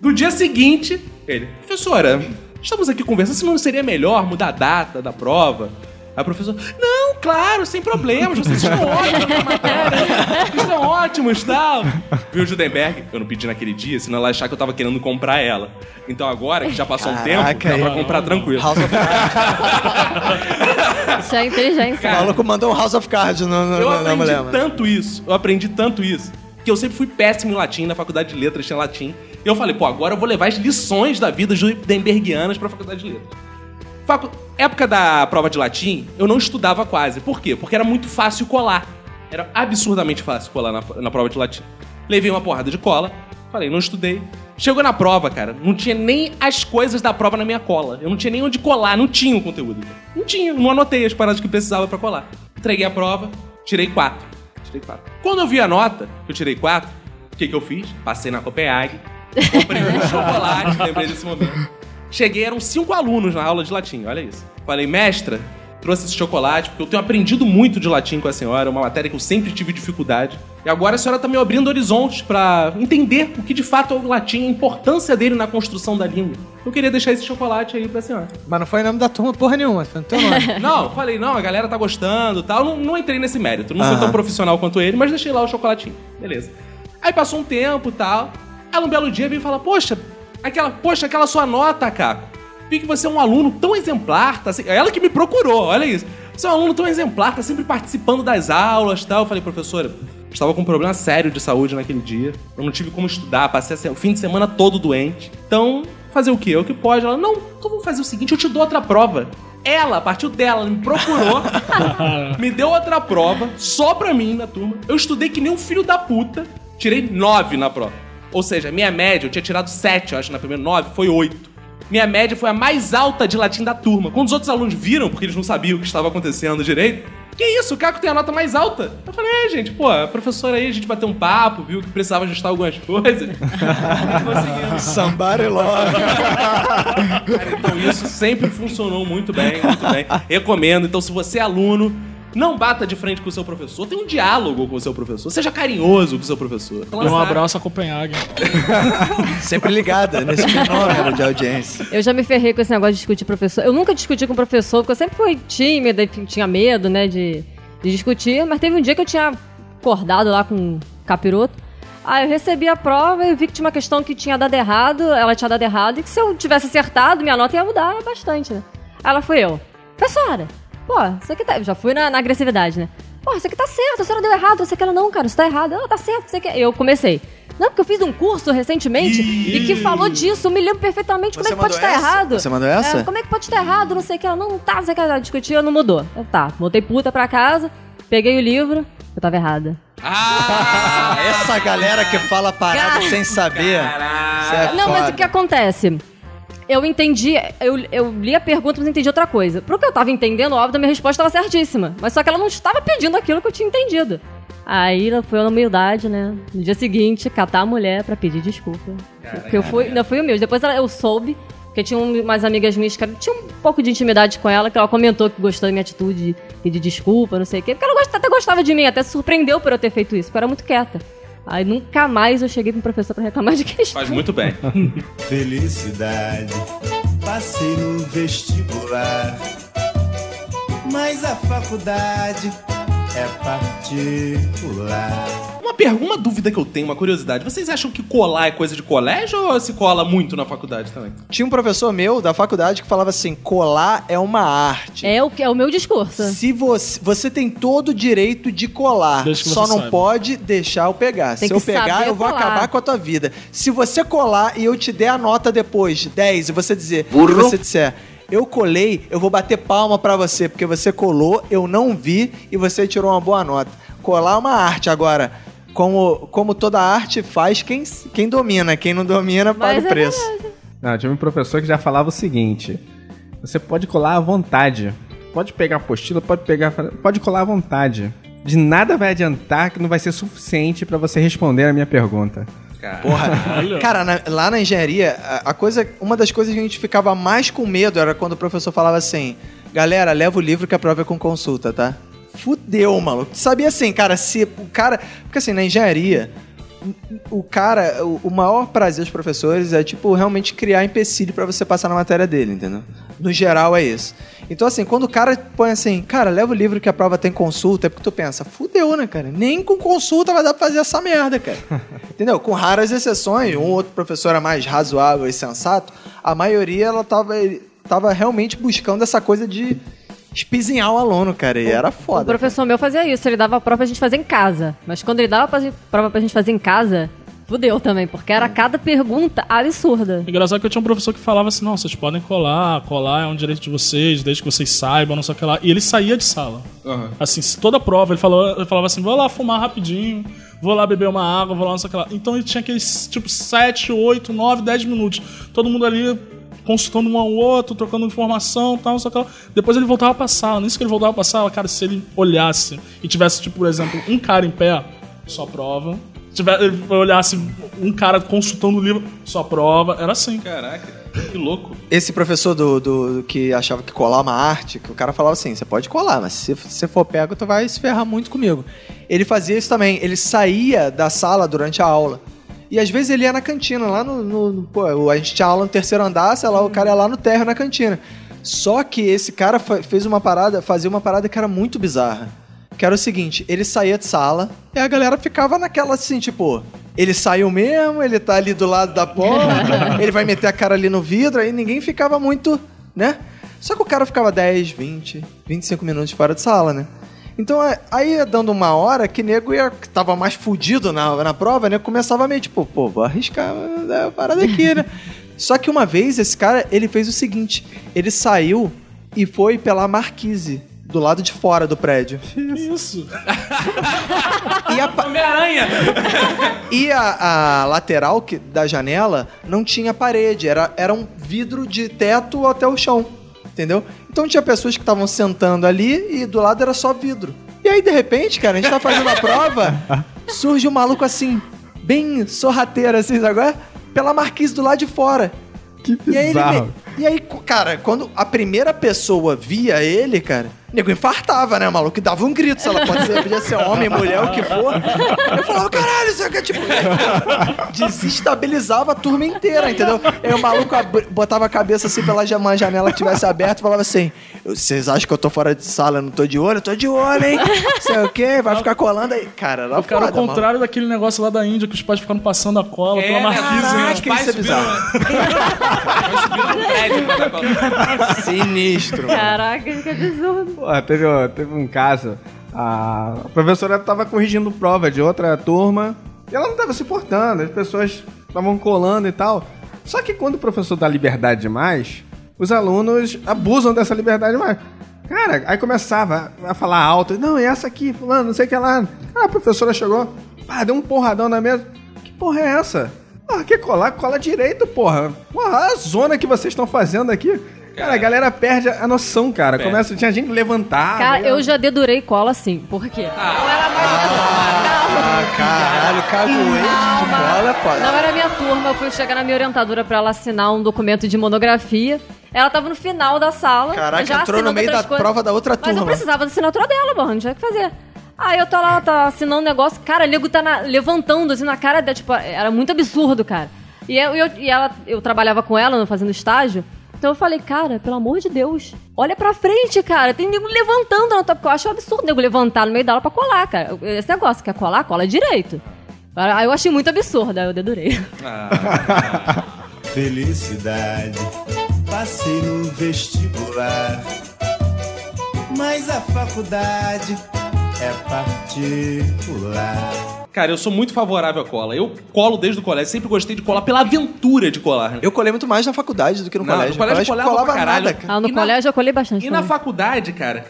No dia seguinte, ele, professora, estamos aqui conversando, se não seria melhor mudar a data da prova? Aí a professora, não, claro, sem problemas, vocês estão ótimos na matéria, estão ótimos, tal. Viu, Judenberg? Eu não pedi naquele dia, senão ela ia achar que eu tava querendo comprar ela. Então agora, que já passou um tempo,
Caraca,
dá pra
aí.
comprar tranquilo.
House of
Isso é inteligência.
O maluco mandou um House of Cards no, no,
Eu aprendi tanto isso, eu aprendi tanto isso, que eu sempre fui péssimo em latim, na faculdade de letras tinha latim. E eu falei, pô, agora eu vou levar as lições da vida judenbergianas pra faculdade de letras. Facu... Época da prova de latim, eu não estudava quase. Por quê? Porque era muito fácil colar. Era absurdamente fácil colar na, na prova de latim. Levei uma porrada de cola, falei, não estudei. Chegou na prova, cara, não tinha nem as coisas da prova na minha cola. Eu não tinha nem onde colar, não tinha o conteúdo. Não tinha, não anotei as paradas que precisava pra colar. Entreguei a prova, tirei quatro. Tirei quatro. Quando eu vi a nota, que eu tirei quatro, o que, que eu fiz? Passei na Copenhague, comprei um chocolate, lembrei desse momento. Cheguei, eram cinco alunos na aula de latim, olha isso. Falei, mestra, trouxe esse chocolate, porque eu tenho aprendido muito de latim com a senhora, uma matéria que eu sempre tive dificuldade. E agora a senhora tá me abrindo horizontes pra entender o que de fato é o latim, a importância dele na construção da língua. Eu queria deixar esse chocolate aí pra senhora.
Mas não foi em nome da turma porra nenhuma, foi no teu nome.
Não, falei, não, a galera tá gostando e tal. Não, não entrei nesse mérito. Não fui
Aham.
tão profissional quanto ele, mas deixei lá o chocolatinho. Beleza. Aí passou um tempo e tal. Ela um belo dia veio falar, poxa, aquela, poxa, aquela sua nota, Caco. Vi que você é um aluno tão exemplar, tá se- Ela que me procurou, olha isso. Você é um aluno tão exemplar, tá sempre participando das aulas e tal. Eu falei, professora, estava com um problema sério de saúde naquele dia. Eu não tive como estudar, passei o fim de semana todo doente. Então, fazer o quê? O que pode? Ela, não, então vamos fazer o seguinte, eu te dou outra prova. Ela, a partir dela, ela me procurou, me deu outra prova, só pra mim na turma. Eu estudei que nem um filho da puta, tirei nove na prova. Ou seja, minha média, eu tinha tirado sete, eu acho, na primeira nove, foi oito. Minha média foi a mais alta de latim da turma. Quando os outros alunos viram, porque eles não sabiam o que estava acontecendo direito, que isso, o Caco tem a nota mais alta. Eu falei, é, gente, pô, a professora aí, a gente bateu um papo, viu que precisava ajustar algumas coisas.
Somebody love.
Cara, então isso sempre funcionou muito bem, muito bem. Recomendo. Então, se você é aluno, não bata de frente com o seu professor. Tenha um diálogo com o seu professor. Seja carinhoso com o seu professor.
E um abraço a Copenhague.
Sempre ligada nesse fenômeno de audiência.
Eu já me ferrei com esse negócio de discutir professor. Eu nunca discuti com professor, porque eu sempre fui tímida, enfim, tinha medo, né, de, de discutir. Mas teve um dia que eu tinha acordado lá com um capiroto. Aí eu recebi a prova e vi que tinha uma questão que tinha dado errado, ela tinha dado errado, e que se eu tivesse acertado, minha nota ia mudar bastante, né? Aí ela foi eu. Professora, pô, isso aqui tá. eu Já fui na, na agressividade, né? Pô, isso aqui tá certo, a senhora deu errado, você que ela não, cara, isso tá errado. Ela tá certo, você que. Eu comecei. Não, porque eu fiz um curso recentemente e que falou disso, eu me lembro perfeitamente como
Você
é que pode
mandou
estar
essa?
errado.
Você mandou essa?
É, como é que pode estar errado? Não sei o que. Ela não tá, não sei o que. Ela discutiu, não mudou. Eu, tá, voltei puta pra casa, peguei o livro, eu tava errada.
Ah!
Essa galera que fala parada
Cara.
sem saber. Isso é
não, mas
foda.
o que acontece? Eu entendi, eu, eu li a pergunta, mas entendi outra coisa. Pro que eu tava entendendo, óbvio, a minha resposta estava certíssima. Mas só que ela não estava pedindo aquilo que eu tinha entendido. Aí foi na humildade, né? No dia seguinte, catar a mulher pra pedir desculpa. Porque eu fui, ainda fui humilde. Depois ela- eu soube, porque tinha um- umas amigas minhas que tinha um pouco de intimidade com ela, que ela comentou que gostou da minha atitude de pedir desculpa, não sei o quê. Porque ela até gostava de mim, até se surpreendeu por eu ter feito isso, porque eu era muito quieta. Aí nunca mais eu cheguei pro professor pra reclamar de questão.
Faz muito bem.
Felicidade, passei no vestibular. Mas a faculdade é particular.
Uma pergunta, uma dúvida que eu tenho, uma curiosidade. Vocês acham que colar é coisa de colégio ou se cola muito na faculdade também?
Tinha um professor meu da faculdade que falava assim: colar é uma arte.
É o, que- é o meu discurso.
Se você, você tem todo o direito de colar, só não
saiba.
pode deixar eu pegar.
Tem
Se eu pegar, eu vou
colar.
acabar com a tua vida. Se você colar e eu te der a nota depois, 10, e você dizer, e você disser, eu colei, eu vou bater palma pra você, porque você colou, eu não vi e você tirou uma boa nota. Colar é uma arte agora. Como, como toda arte faz quem, quem domina, quem não domina paga
Mas
o
é
preço.
Não, tinha um professor que já falava o seguinte: você pode colar à vontade. Pode pegar apostila, pode pegar. Pode colar à vontade. De nada vai adiantar que não vai ser suficiente pra você responder a minha pergunta.
Porra, cara, na- lá na engenharia, a, a coisa, uma das coisas que a gente ficava mais com medo era quando o professor falava assim: galera, leva o livro que a prova é com consulta, tá? Fudeu, maluco. Sabia assim, cara, se o cara. Porque assim, na engenharia, o- cara, o, o maior prazer dos professores é, tipo, realmente criar empecilho pra você passar na matéria dele, entendeu? No geral é isso. Então, assim, quando o cara põe assim, cara, leva o livro que a prova tem consulta, é porque tu pensa, fudeu, né, cara? Nem com consulta vai dar pra fazer essa merda, cara. Entendeu? Com raras exceções, um ou outro professor era mais razoável e sensato, a maioria ela tava, tava realmente buscando essa coisa de espizinhar o aluno, cara. E era
O
foda.
professor meu fazia isso, ele dava a prova pra gente fazer em casa. Mas quando ele dava gente- prova pra gente fazer em casa, fudeu também, porque era cada pergunta absurda.
Engraçado que eu tinha um professor que falava assim: não, vocês podem colar, colar é um direito de vocês, desde que vocês saibam, não sei o que lá. E ele saía de sala. Assim, se toda prova, ele falava, ele falava assim: vou lá fumar rapidinho, vou lá beber uma água, vou lá, não sei o que lá. Então ele tinha aqueles, tipo, 7, 8, 9, 10 minutos. Todo mundo ali consultando um ao outro, trocando informação tal, não sei o que lá. Depois ele voltava pra sala. Nisso que ele voltava pra sala, cara, se ele olhasse e tivesse, tipo, por exemplo, um cara em pé, só prova. Se tiver- ele olhasse um cara consultando o livro, só prova. Era assim.
Caraca, que louco.
Esse professor do, do- do que achava que colar é uma arte, que o cara falava assim: você pode colar, mas se você for pego, tu vai se ferrar muito comigo. Ele fazia isso também, ele saía da sala durante a aula. E às vezes ele ia na cantina, lá no. no- no- pô, a gente tinha aula no terceiro andar, sei lá, o cara ia lá no térreo na cantina. Só que esse cara fez uma parada, fazia uma parada que era muito bizarra. Que era o seguinte, ele saía de sala e a galera ficava naquela assim, tipo, ele saiu mesmo, ele tá ali do lado da porta, ele vai meter a cara ali no vidro, aí ninguém ficava muito, né? Só que o cara ficava 10, 20, 25 minutos fora de sala, né? Então aí ia dando uma hora que nego ia, que tava mais fudido na, na prova, né? Começava meio tipo, pô, vou arriscar né, a parada aqui, né? Só que uma vez esse cara, ele fez o seguinte: ele saiu e foi pela marquise. Do lado de fora do prédio.
Isso.
E a,
Homem-Aranha!
e a, a lateral que- da janela não tinha parede, era, era um vidro de teto até o chão, entendeu? Então tinha pessoas que estavam sentando ali e do lado era só vidro. E aí, de repente, cara, a gente tá fazendo a prova, surge um maluco assim, bem sorrateiro assim, agora, pela marquise do lado de fora.
Que
E aí, ele
bizarro.
E aí, cara, quando a primeira pessoa via ele, cara, o nego infartava, né, maluco? E dava um grito, se ela pode ser, podia ser homem, mulher, o que for. Eu falava, caralho, isso aqui é tipo. Desestabilizava a turma inteira, entendeu? Aí o maluco botava a cabeça assim pela janela que tivesse aberta e falava assim: Vocês acham que eu tô fora de sala, eu não tô de olho? Eu tô de olho, hein? Sei o quê, vai ficar colando aí. Cara,
O cara, ao contrário daquele negócio lá da Índia, que os pais ficaram passando a cola
É,
pela marquise.
caraca,
né?
Os pais
isso é
pais subiram no prédio pra dar cola.
mano. Sinistro.
Caraca, que absurdo.
Pô, teve, teve um caso. A professora tava corrigindo prova de outra turma e ela não tava se importando, as pessoas estavam colando e tal. Só que quando o professor dá liberdade demais, os alunos abusam dessa liberdade demais. Cara, aí começava a falar alto, não, é essa aqui, fulano, não sei o que lá. Ah, a professora chegou, pá, deu um porradão na mesa. Que porra é essa? Ah, quer colar? Cola direito, porra. Porra, a zona que vocês estão fazendo aqui. Cara, a galera perde a noção, cara.
Perde.
Começa, tinha gente que levantar.
Cara,
né?
eu já dedurei cola assim. Por quê? Não era mais turma.
Ah, caralho, cagoete de bola é foda.
Não era minha turma. Eu fui chegar na minha orientadora pra ela assinar um documento de monografia. Ela tava no final da sala.
Caraca,
já
entrou no meio da
coisas.
prova da outra
Mas eu
turma.
precisava da assinatura dela, porra. Não tinha o que fazer. Aí eu tô lá, tá assinando um negócio. Cara, o nego tá na- levantando assim na cara dela. Tipo, era muito absurdo, cara. E eu, eu- e ela, eu trabalhava com ela fazendo estágio. Então eu falei, cara, pelo amor de Deus, olha pra frente, cara. Tem nego levantando na tua. Eu acho um absurdo nego levantar no meio da aula pra colar, cara. Esse negócio, quer colar? Cola direito. Aí eu achei muito absurdo, aí eu dedurei.
Felicidade, passei no vestibular. Mas a faculdade é particular.
Cara, eu sou muito favorável à cola. Eu colo desde o colégio. Sempre gostei de colar pela aventura de colar. né?
Eu colei muito mais na faculdade do que no
Não,
colégio.
no colégio
colégio
colava pra caralho.
nada, cara.
Ah, no
E na-
colégio eu colei bastante.
E na
também.
faculdade, cara,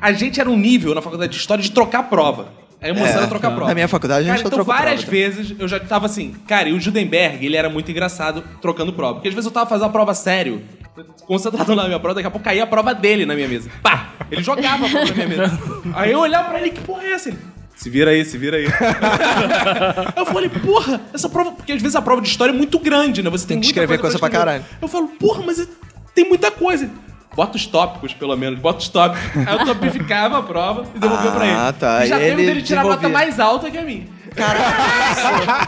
a gente era um nível na faculdade de história de trocar prova. A emoção
É,
era trocar prova.
na minha faculdade a gente
cara, então
trocou
várias
prova,
vezes eu já tava assim, cara, e o Judenberg, ele era muito engraçado trocando prova. Porque às vezes eu tava fazendo a prova sério, concentrado na minha prova, daqui a pouco caía a prova dele na minha mesa. Pá! Ele jogava a prova na minha mesa. Aí eu olhava pra ele, que porra é essa? Ele, se vira aí, se vira aí. eu falei, porra, essa prova. Porque às vezes a prova de história é muito grande, né? Você tem,
Tem que escrever coisa pra
escrever.
caralho.
Eu falo, porra, mas tem muita coisa. Bota os tópicos, pelo menos. Bota os tópicos. Aí eu topificava a prova e devolvia
Ah,
pra ele.
tá.
E já
E
teve
ele
dele tirar nota mais alta que a minha.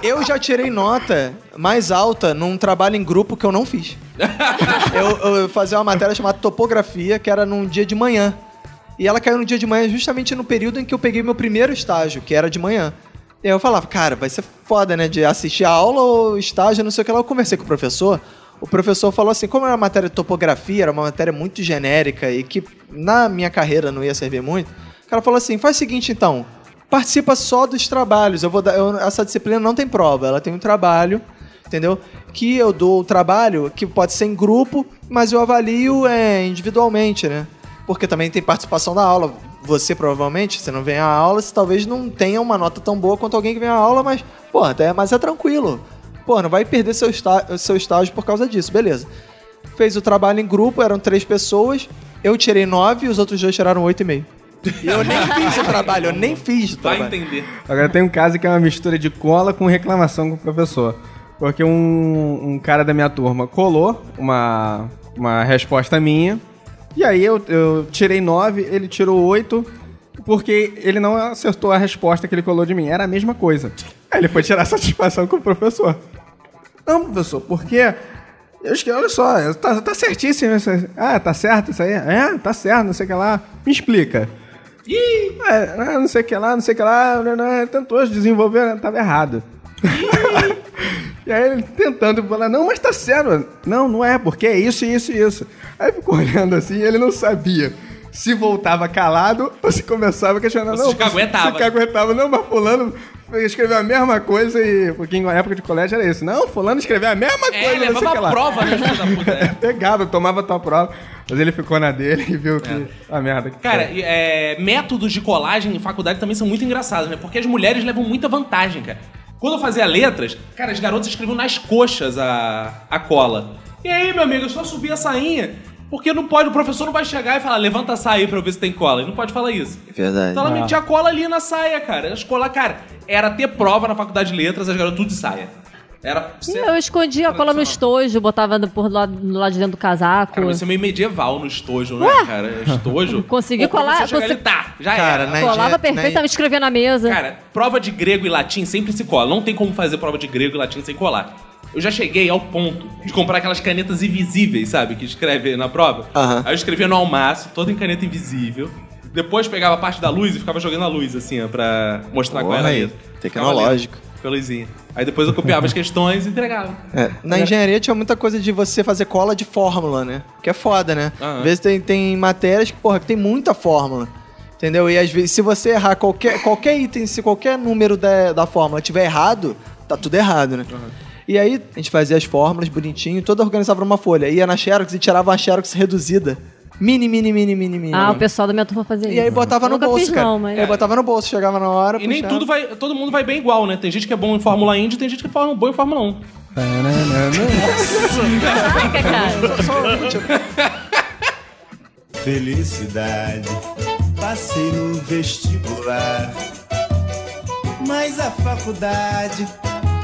Eu já tirei nota mais alta num trabalho em grupo que eu não fiz. eu, eu fazia uma matéria chamada topografia, que era num dia de manhã. E ela caiu no dia de manhã justamente no período em que eu peguei meu primeiro estágio, que era de manhã. E eu falava, cara, vai ser foda, né? De assistir a aula ou estágio, não sei o que lá. Eu conversei com o professor. O professor falou assim, como era uma matéria de topografia, era uma matéria muito genérica e que na minha carreira não ia servir muito, o cara falou assim, faz o seguinte então, participa só dos trabalhos. Eu vou dar, eu- essa disciplina não tem prova, ela tem um trabalho, entendeu? Que eu dou o trabalho que pode ser em grupo, mas eu avalio é, individualmente, né? Porque também tem participação da aula. Você provavelmente, você não vem à aula, você talvez não tenha uma nota tão boa quanto alguém que vem à aula, mas, pô, até, mas é tranquilo. Pô, não vai perder seu, está, seu estágio por causa disso, beleza. Fez o trabalho em grupo, eram três pessoas. Eu tirei nove e os outros dois tiraram oito e meio. E eu nem fiz o trabalho, eu nem fiz o
Vai
trabalho.
entender.
Agora tem um caso que é uma mistura de cola com reclamação com o professor. Porque um, um cara da minha turma colou uma, uma resposta minha. E aí eu, eu tirei nove, ele tirou oito, porque ele não acertou a resposta que ele colou de mim. Era a mesma coisa. Aí ele foi tirar satisfação com o professor. Não, professor, porque. Eu esqueci, olha só, tá, tá certíssimo isso aí. Ah, tá certo isso aí? É, tá certo, não sei o que lá. Me explica. É, né, não sei o que lá, não sei o que lá, né, né, tentou desenvolver, né, tava errado. e aí ele tentando falar, não, mas tá certo. Não, não é, porque é isso, isso e isso. Aí ficou olhando assim e ele não sabia se voltava calado ou se começava a questionar. Não,
se caguetava.
Se caguetava. Não, mas fulano escreveu a mesma coisa e... Porque em época de colégio era isso. Não, fulano escreveu a mesma coisa,
É,
o que
levava
lá.
a prova, né, filho da puta? É.
Pegava, tomava tua prova. Mas ele ficou na dele e viu que a merda que
Cara, é, métodos de colagem em faculdade também são muito engraçados, né? Porque as mulheres levam muita vantagem, cara. Quando eu fazia letras, cara, as garotas escreviam nas coxas a, a cola. E aí, meu amigo, eu só subi a sainha. Porque não pode, o professor não vai chegar e falar, levanta a saia aí pra eu ver se tem cola. Ele não pode falar isso.
Verdade.
Então ela
Ah.
metia a cola ali na saia, cara. As cola, cara, era ter prova na faculdade de letras, as garotas tudo de saia. Era.
Ih, Eu escondia a cola no estojo, botava no- por lado, do lado de dentro do casaco.
Cara, isso é meio medieval no estojo, né, cara? Estojo.
Consegui
Pô,
colar-
Você chega ali,
consegui-
tá, já
Cara,
era.
na-
Colava
na-
perfeitamente, escrevia na mesa.
Cara, prova de grego e latim sempre se cola. Não tem como fazer prova de grego e latim sem colar. Eu já cheguei ao ponto de comprar aquelas canetas invisíveis, sabe? Que escreve na prova.
Aham.
Aí eu escrevia no almaço, todo em caneta invisível. Depois pegava a parte da luz e ficava jogando a luz, assim, ó, pra mostrar qual era
Porra
a letra.
tecnológico.
Com a luzinha. Aí depois eu copiava as questões e entregava.
É, Na engenharia tinha muita coisa de você fazer cola de fórmula, né? Que é foda, né?
Aham.
Às vezes tem, tem matérias que, porra, que tem muita fórmula. Entendeu? E às vezes, se você errar qualquer, qualquer item, se qualquer número da, da fórmula tiver errado, tá tudo errado, né? E aí a gente fazia as fórmulas bonitinho, toda organizava numa folha. Ia na Xerox e tirava uma Xerox reduzida. Mini, mini, mini, mini, mini.
Ah, o pessoal da minha turma fazia isso.
E aí botava
Eu
no
nunca
bolso,
fiz,
cara.
não, mas...
Aí botava no bolso, chegava na hora.
E nem
puxava.
tudo vai. Todo mundo vai bem igual, né? Tem gente que é bom em Fórmula Indy, tem gente que é bom em Fórmula 1.
Caraca, cara.
Só- só um, tipo,
felicidade. Passei no vestibular, mas a faculdade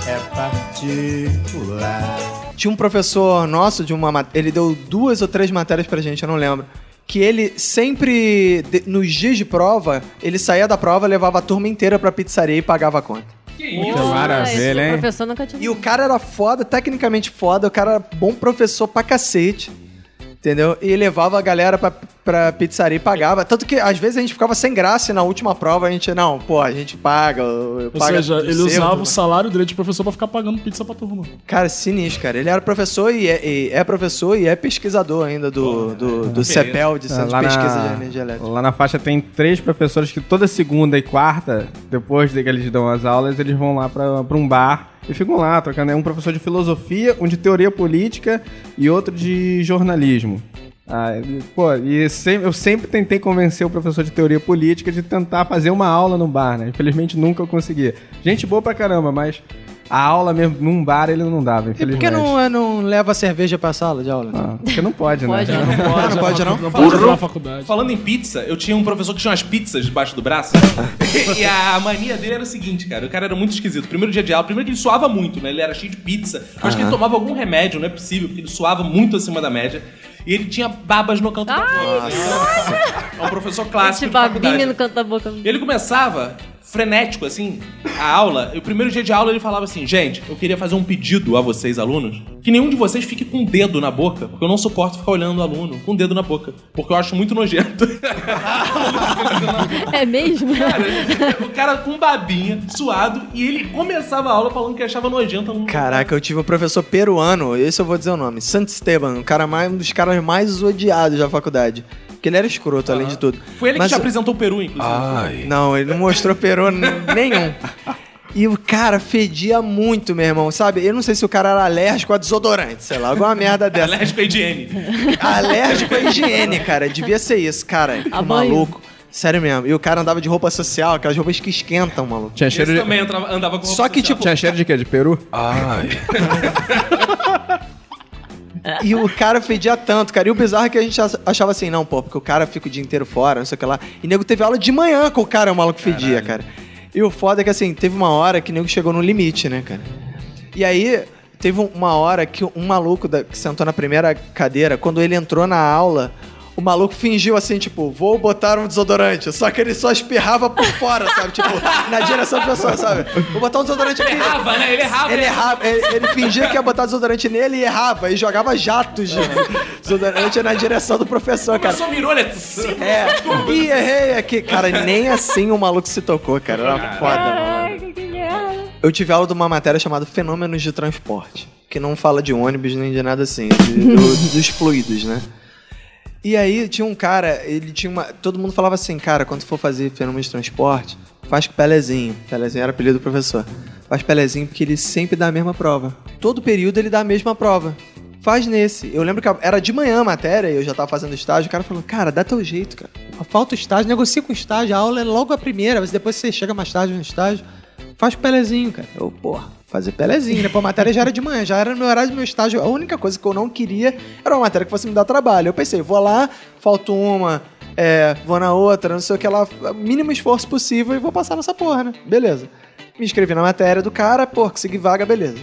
é particular.
Tinha um professor nosso de uma ele deu duas ou três matérias pra gente, eu não lembro. Que ele sempre, nos dias de prova, ele saía da prova, levava a turma inteira pra pizzaria e pagava a conta.
Que maravilha, hein?
O professor nunca tinha
E o cara era foda, tecnicamente foda, o cara era bom professor pra cacete. Entendeu? E levava a galera pra, pra pizzaria e pagava. Tanto que às vezes a gente ficava sem graça e na última prova a gente, não, pô, a gente paga.
Ou
paga
seja,
do
ele
seu,
usava
tudo
o salário dele de professor pra ficar pagando pizza pra turma.
Cara, sinistro, cara. Ele era professor e é, e é professor e é pesquisador ainda do, do, do CEPEL, de Centro de
Lá
Pesquisa
na,
de Energia Elétrica.
lá na faixa tem três professores que toda segunda e quarta, depois de que eles dão as aulas, eles vão lá pra, pra um bar e ficam lá trocando. É um professor de filosofia, um de teoria política e outro de jornalismo. Ah, pô, e eu sempre tentei convencer o professor de teoria política de tentar fazer uma aula no bar, né? Infelizmente nunca eu consegui. Gente boa pra caramba, mas a aula mesmo num bar ele não dava,
E por
infelizmente.
que não, é, não leva cerveja pra sala de aula?
Ah, porque não pode, né?
Pode, né?
Ah, não pode não?
Não pode na faculdade.
Falando em pizza, eu tinha um professor que tinha umas pizzas debaixo do braço. e a mania dele era o seguinte, cara. O cara era muito esquisito. Primeiro dia de aula, primeiro que ele suava muito, né? Ele era cheio de pizza. Eu acho que ele tomava algum remédio, não é possível, porque ele suava muito acima da média. E ele tinha babas no canto da boca. É um professor clássico.
Esse babinho no canto da boca.
Ele começava frenético, assim, a aula. E o primeiro dia de aula ele falava assim: gente, eu queria fazer um pedido a vocês, alunos, que nenhum de vocês fique com o dedo na boca, porque eu não suporto ficar olhando o aluno com o dedo na boca, porque eu acho muito nojento.
É mesmo?
Cara, o cara com babinha, suado, e ele começava a aula falando que achava nojento. aluno.
Caraca, eu tive um professor peruano, esse eu vou dizer o nome, Santo Esteban, um, cara mais, um dos caras mais odiados da faculdade. Porque ele era escroto, além de tudo.
Foi ele
Mas-
que te apresentou o Peru, inclusive.
Ai.
Não, ele não mostrou peru nenhum. E o cara fedia muito, meu irmão, sabe? Eu não sei se o cara era alérgico a desodorante, sei lá, alguma merda dessa.
Alérgico à higiene.
Alérgico à higiene, cara. Devia ser isso, cara.
A banho.
maluco. Sério mesmo. E o cara andava de roupa social, aquelas roupas que esquentam, maluco.
Tinha
Esse
cheiro de...
também entrava- andava com
Só
roupa
que,
social.
tipo,
Tinha cheiro de quê? De peru?
Ai.
E o cara fedia tanto, cara. E o bizarro é que a gente ach- achava assim, não, pô, porque o cara fica o dia inteiro fora, não sei o que lá. E o nego teve aula de manhã com o cara, o maluco fedia, cara. E o foda é que, assim, teve uma hora que o nego chegou no limite, né, cara? E aí, teve um- uma hora que um maluco da- que sentou na primeira cadeira, quando ele entrou na aula, o maluco fingiu assim, tipo, vou botar um desodorante. Só que ele só espirrava por fora, sabe? Tipo, na direção da pessoa, sabe? Vou botar um desodorante aqui.
Ele errava, né? Ele errava.
Ele errava, ele, ele fingia que ia botar desodorante nele e errava, e jogava jatos de desodorante na direção do professor, cara.
Só mirou, né?
É, e errei aqui. Cara, nem assim o maluco se tocou, cara. Era foda, mano.
Merda.
Eu tive aula de uma matéria chamada Fenômenos de Transporte, que não fala de ônibus nem de nada assim, de- do- dos fluidos, né? E aí tinha um cara, ele tinha uma. Todo mundo falava assim, cara, quando for fazer fenômeno de transporte, faz com Pelezinho. Pelezinho era apelido do professor. Faz Pelezinho porque ele sempre dá a mesma prova. Todo período ele dá a mesma prova. Faz nesse. Eu lembro que era de manhã a matéria, e eu já tava fazendo estágio, o cara falou, cara, dá teu jeito, cara.
Falta o estágio, negocia com o estágio, a aula é logo a primeira, mas depois você chega mais tarde no estágio, faz Pelezinho, cara.
Eu, porra, fazer Pelezinho, né? Pô, a matéria já era de manhã, já era no horário do meu estágio. A única coisa que eu não queria era uma matéria que fosse me dar trabalho. Eu pensei, vou lá, falto uma, é, vou na outra, não sei o que lá, mínimo esforço possível e vou passar nessa porra, né? Beleza. Me inscrevi na matéria do cara, porra, consegui vaga, beleza.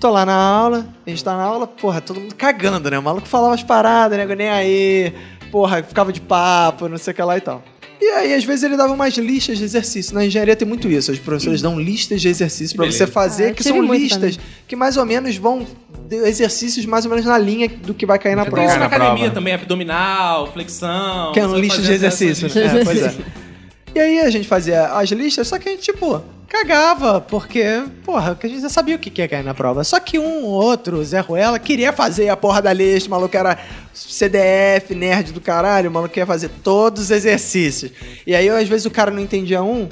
Tô lá na aula, a gente tá na aula, porra, todo mundo cagando, né? O maluco falava as paradas, nego, nem aí, porra, ficava de papo, não sei o que lá e tal. E aí, às vezes, ele dava umas listas de exercício. Na engenharia tem muito isso. Os professores dão listas de exercícios pra
beleza.
você fazer,
Ah, eu
que são listas que mais ou menos vão. de exercícios mais ou menos na linha do que vai cair na
Tem
prova.
isso na
na
academia
prova.
também, abdominal, flexão.
Que é um
vai
lista de
essas
exercício.
listas.
né? É, pois é. E aí a gente fazia as listas, só que a gente, tipo, cagava, porque, porra, a gente já sabia o que ia cair na prova. Só que um ou outro, Zé Ruela, queria fazer a porra da lista, o maluco era CDF, nerd do caralho, o maluco queria fazer todos os exercícios. E aí, às vezes, o cara não entendia um,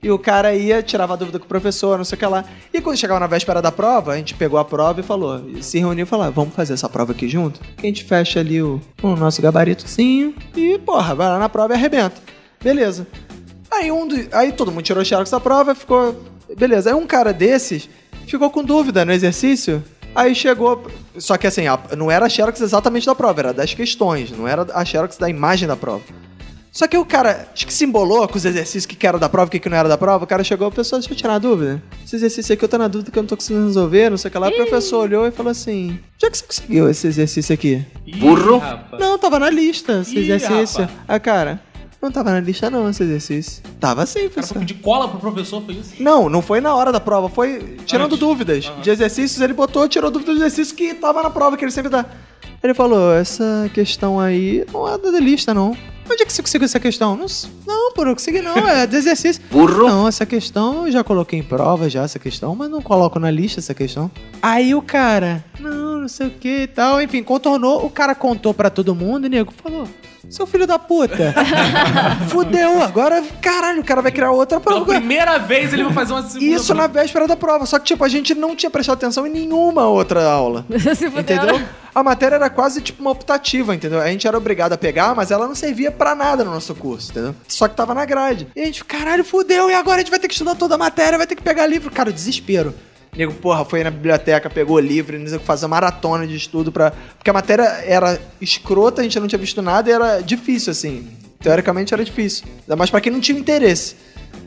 e o cara ia, tirava a dúvida com o professor, não sei o que lá. E quando chegava na véspera da prova, a gente pegou a prova e falou, se reuniu e falou, ah, vamos fazer essa prova aqui junto? Que a gente fecha ali o, o nosso gabaritozinho e, porra, vai lá na prova e arrebenta. Beleza. Aí, um do- aí todo mundo tirou xerox da prova, ficou... Beleza. Aí um cara desses ficou com dúvida no exercício Aí chegou. Só que assim, a- não era a Xerox exatamente da prova, era das questões, não era a Xerox da imagem da prova. Só que o cara, acho que se embolou com os exercícios que que era da prova e o que que não era da prova. O cara chegou, professor, deixa eu tirar a dúvida. Esse exercício aqui eu tô na dúvida que eu não tô conseguindo resolver, não sei o que lá. O professor olhou e falou assim: onde é que você conseguiu esse exercício aqui?
Burro.
Não, tava na lista esse
Ih,
exercício.
rapaz.
Ah, cara, não tava na lista não esse exercício. Tava sim,
Cara,
professor.
pra pedir cola pro professor, foi isso?
Não, não foi na hora da prova, foi tirando
Antes.
dúvidas. De exercícios, ele botou, tirou dúvidas do exercício que tava na prova, que ele sempre dá. Ele falou, essa questão aí não é da lista, não. Onde é que você conseguiu essa questão? Não, s- não pô, não consegui não, é de exercício. Burro. Não, essa questão eu já coloquei em prova já, essa questão, mas não coloco na lista essa questão. Aí o cara, não, não sei o que e tal, enfim, contornou, o cara contou pra todo mundo e o nego falou, seu filho da puta, fudeu, agora, caralho, o cara vai criar outra
Pela
prova.
primeira vez ele vai fazer uma segunda
Isso na
prova.
véspera da prova. Só que, tipo, a gente não tinha prestado atenção em nenhuma outra aula. Entendeu? A matéria era quase tipo uma optativa, entendeu? A gente era obrigado a pegar, mas ela não servia pra nada no nosso curso, entendeu? Só que tava na grade. E a gente, caralho, fudeu, e agora a gente vai ter que estudar toda a matéria, vai ter que pegar livro. Cara, o desespero. Nego, porra, foi na biblioteca, pegou livro, não sei o que, fazer maratona de estudo pra. Porque a matéria era escrota, a gente não tinha visto nada e era difícil, assim. Teoricamente era difícil. Ainda mais pra quem não tinha interesse.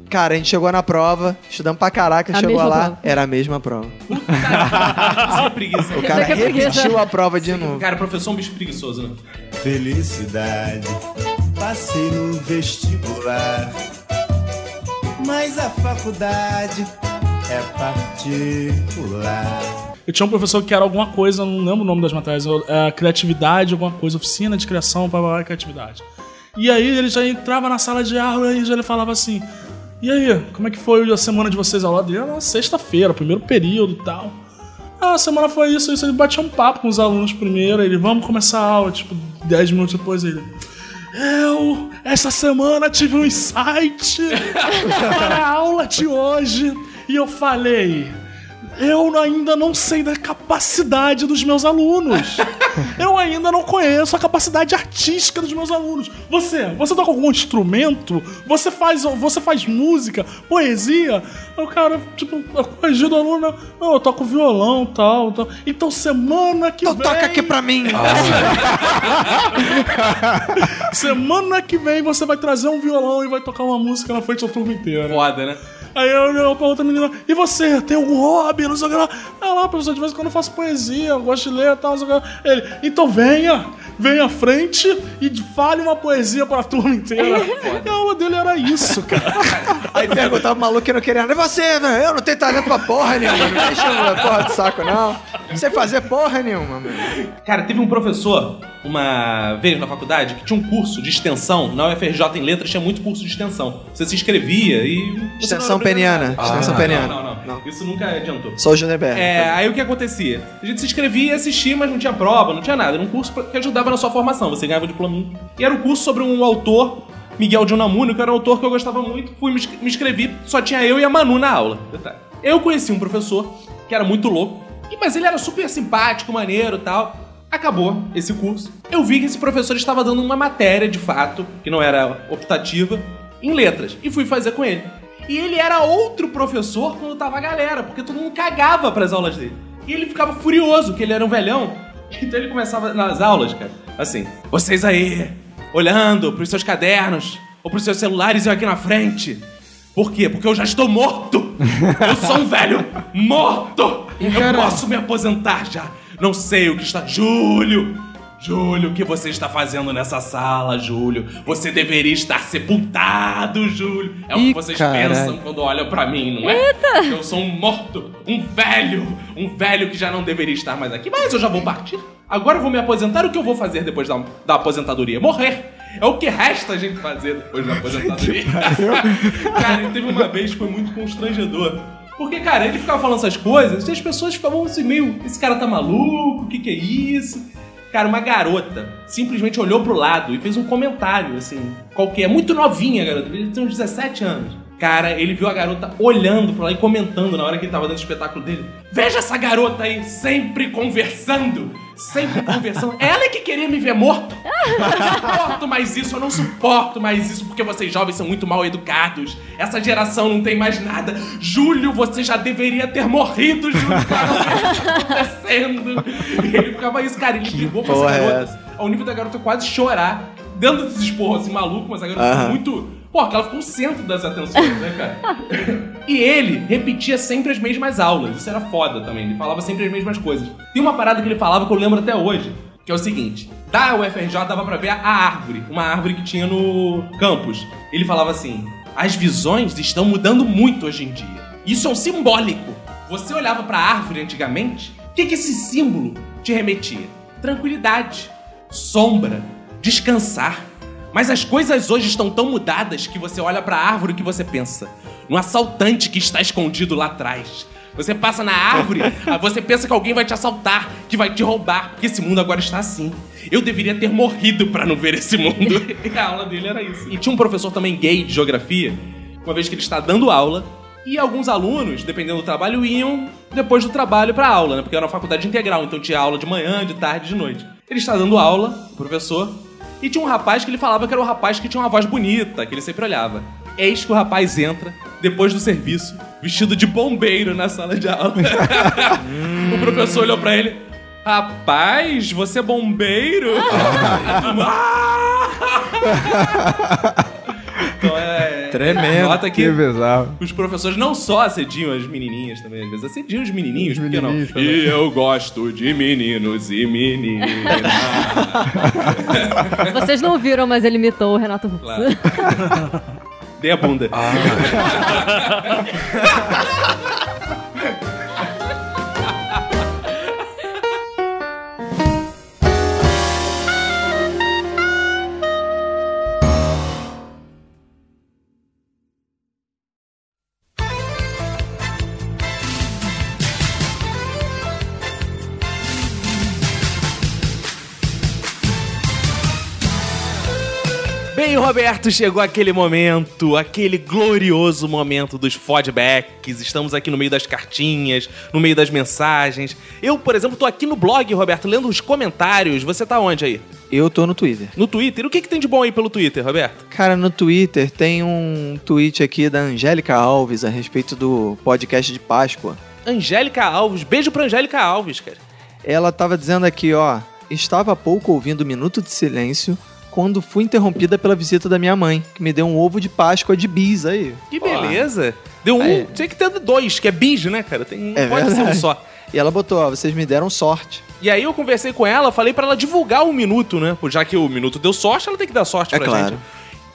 Cara, a gente chegou na prova, estudamos pra caraca,
A
chegou
mesma
lá,
prova.
era a mesma prova.
Isso é preguiça.
O cara
é
repetiu a prova de novo.
Cara, professor é um bicho preguiçoso, né?
Felicidade, passei no vestibular. Mas a faculdade é particular.
Eu tinha um professor que era alguma coisa, não lembro o nome das matérias, é, criatividade, alguma coisa, oficina de criação, blá, blá, blá, criatividade. E aí ele já entrava na sala de aula e já ele falava assim: E aí, como é que foi a semana de vocês? Aula dele era sexta-feira, primeiro período e tal. Ah, a semana foi isso, isso. Ele batia um papo com os alunos primeiro, ele, vamos começar a aula, tipo, 10 minutos depois ele. Eu, essa semana, tive um insight para a aula de hoje e eu falei. Eu ainda não sei da capacidade dos meus alunos. Eu ainda não conheço a capacidade artística dos meus alunos. Você, você toca algum instrumento? Você faz, você faz música, poesia? O cara, tipo, a corrigir do aluno, não, eu toco violão, tal, tal. Então semana que
Então
vem.
toca aqui pra mim.
Semana que vem você vai trazer um violão e vai tocar uma música na frente da turma inteira.
Foda, né?
Aí eu olhei pra outra menina, e você, tem algum hobby? Não sei o que lá. Ah lá, professor, de vez em quando eu faço poesia, eu gosto de ler e tal, não sei o que lá. Ele, então venha, venha à frente e fale uma poesia pra turma inteira. e a aula dele era isso, cara.
Aí perguntava o maluco que não queria nada. E você, velho? Eu não tenho talento pra porra nenhuma. Não deixa porra de saco, não. Não sei fazer porra nenhuma, meu.
Cara, teve um professor, uma vez na faculdade, que tinha um curso de extensão. Na UFRJ em letras tinha muito curso de extensão. Você se inscrevia e.
Extensão
não
peniana,
nada.
extensão
não,
peniana.
Não, não, não, Isso nunca adiantou.
Sou o Juneberg.
É, aí o que acontecia? A gente se inscrevia e assistia, mas não tinha prova, não tinha nada. Era um curso que ajudava na sua formação, você ganhava o diplominho. E era um curso sobre um autor, Miguel de Unamuno, que era um autor que eu gostava muito. Fui, me inscre- me inscrevi, só tinha eu e a Manu na aula. Eu conheci um professor que era muito louco, mas ele era super simpático, maneiro e tal. Acabou esse curso. Eu vi que esse professor estava dando uma matéria, de fato, que não era optativa, em letras. E fui fazer com ele. E ele era outro professor quando tava a galera, porque todo mundo cagava pras aulas dele. E ele ficava furioso, que ele era um velhão. Então ele começava nas aulas, cara, assim: vocês aí, olhando pros seus cadernos ou pros seus celulares eu aqui na frente. Por quê? Porque eu já estou morto! Eu sou um velho morto! Eu posso me aposentar já! Não sei o que está. Júlio! Júlio, o que você está fazendo nessa sala, Júlio? Você deveria estar sepultado, Júlio. É o que
Ih,
vocês
caralho.
pensam quando olham pra mim, não é? Eu sou um morto, um velho, um velho que já não deveria estar mais aqui. Mas eu já vou partir. Agora eu vou me aposentar. O que eu vou fazer depois da, da aposentadoria? Morrer. É o que resta a gente fazer depois da aposentadoria. cara, teve uma vez que foi muito constrangedor. Porque, cara, ele ficava falando essas coisas e as pessoas ficavam assim, meio. Esse cara tá maluco? O que, que é isso? Cara, uma garota simplesmente olhou pro lado e fez um comentário, assim, qualquer. Muito novinha, garota. Devia ter uns 17 anos. Cara, ele viu a garota olhando pra lá e comentando na hora que ele tava dando o espetáculo dele. Veja essa garota aí, sempre conversando. Sempre conversando. Ela é que queria me ver morto. Eu não suporto mais isso, eu não suporto mais isso, porque vocês jovens são muito mal educados. Essa geração não tem mais nada. Júlio, você já deveria ter morrido, Júlio. Cara, o que tá acontecendo? E ele ficava isso, cara. Ele brigou com essa
é
garota.
essa?
Ao nível da garota quase chorar. Dando desses esporros assim, maluco, mas a garota
Aham.
muito. Pô, que ela ficou o centro das atenções, né, cara? E ele repetia sempre as mesmas aulas. Isso era foda também. Ele falava sempre as mesmas coisas. Tem uma parada que ele falava que eu lembro até hoje, que é o seguinte: da UFRJ dava pra ver a árvore, uma árvore que tinha no campus. Ele falava assim: as visões estão mudando muito hoje em dia. Isso é um simbólico. Você olhava pra árvore antigamente, o que, que esse símbolo te remetia? Tranquilidade, sombra, descansar. Mas as coisas hoje estão tão mudadas que você olha pra árvore e que você pensa no assaltante que está escondido lá atrás. Você passa na árvore, ah, você pensa que alguém vai te assaltar, que vai te roubar, porque esse mundo agora está assim. Eu deveria ter morrido pra não ver esse mundo. E a aula dele era isso. E tinha um professor também gay de geografia, uma vez que ele está dando aula, e alguns alunos, dependendo do trabalho, iam depois do trabalho pra aula, né? Porque era uma faculdade integral, então tinha aula de manhã, de tarde, de noite. Ele está dando aula, o professor, e tinha um rapaz que ele falava que era o rapaz que tinha uma voz bonita, que ele sempre olhava. Eis que o rapaz entra, depois do serviço, vestido de bombeiro na sala de aula. o professor olhou pra ele. Rapaz, você é bombeiro? então é.
Tremendo.
Nota que
Que bizarro.
os professores não só assediam as menininhas também, às vezes assediam os menininhos, por que não?
menininhos também.
E eu gosto de meninos e meninas.
Vocês não viram, mas ele imitou o Renato Russo.
Claro. Dê a bunda. Bem, Roberto, chegou aquele momento, aquele glorioso momento dos feedbacks. Estamos aqui no meio das cartinhas, no meio das mensagens. Eu, por exemplo, tô aqui no blog, Roberto, lendo os comentários. Você tá onde aí?
Eu tô no Twitter.
No Twitter? O que, que tem de bom aí pelo Twitter, Roberto?
Cara, no Twitter tem um tweet aqui da Angélica Alves a respeito do podcast de Páscoa.
Angélica Alves. Beijo pra Angélica Alves, cara.
Ela tava dizendo aqui, ó. Estava há pouco ouvindo Minuto de Silêncio quando fui interrompida pela visita da minha mãe, que me deu um ovo de Páscoa de bis aí.
Que beleza. Deu um.
Aí.
Tinha que ter dois, que é bis, né, cara? Tem, não
É
pode ser um
verdade.
só.
E ela botou, ó, vocês me deram sorte.
E aí eu conversei com ela, falei pra ela divulgar o minuto, né? Já que o minuto deu sorte, ela tem que dar sorte
É
pra
claro.
gente.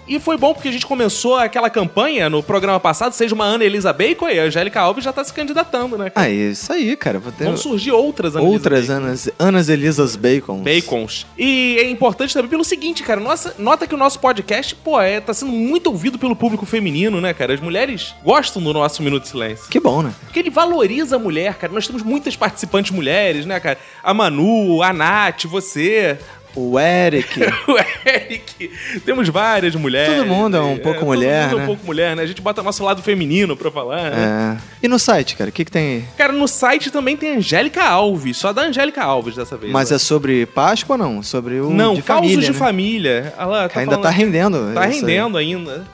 E foi bom porque a gente começou aquela campanha no programa passado, seja uma Ana Elisa Bacon e a Angélica Alves já tá se candidatando, né? cara?
Ah, isso aí, cara. Vou ter
Vão surgir outras Ana
outras
Bacon.
Anas, Anas Elisas Bacon.
Bacons. E é importante também pelo seguinte, cara. Nossa, nota que o nosso podcast, pô, é, tá sendo muito ouvido pelo público feminino, né, cara? As mulheres gostam do nosso Minuto de Silêncio.
Que bom, né?
Porque ele valoriza a mulher, cara. Nós temos muitas participantes mulheres, né, cara? A Manu, a Nath, você,
O Eric.
o Eric. Temos várias mulheres.
Todo mundo é um pouco mulher,
todo mundo é
né?
um pouco mulher, né? A gente bota nosso lado feminino pra falar, né?
é. E no site, cara, o que, que tem aí?
Cara, no site também tem Angélica Alves. Só da Angélica Alves dessa vez.
Mas
né?
é sobre Páscoa ou não? Sobre o
Não,
de
causos
família,
de
né?
família. Ela tá
Ainda
falando
tá rendendo.
Tá
isso aí.
rendendo ainda.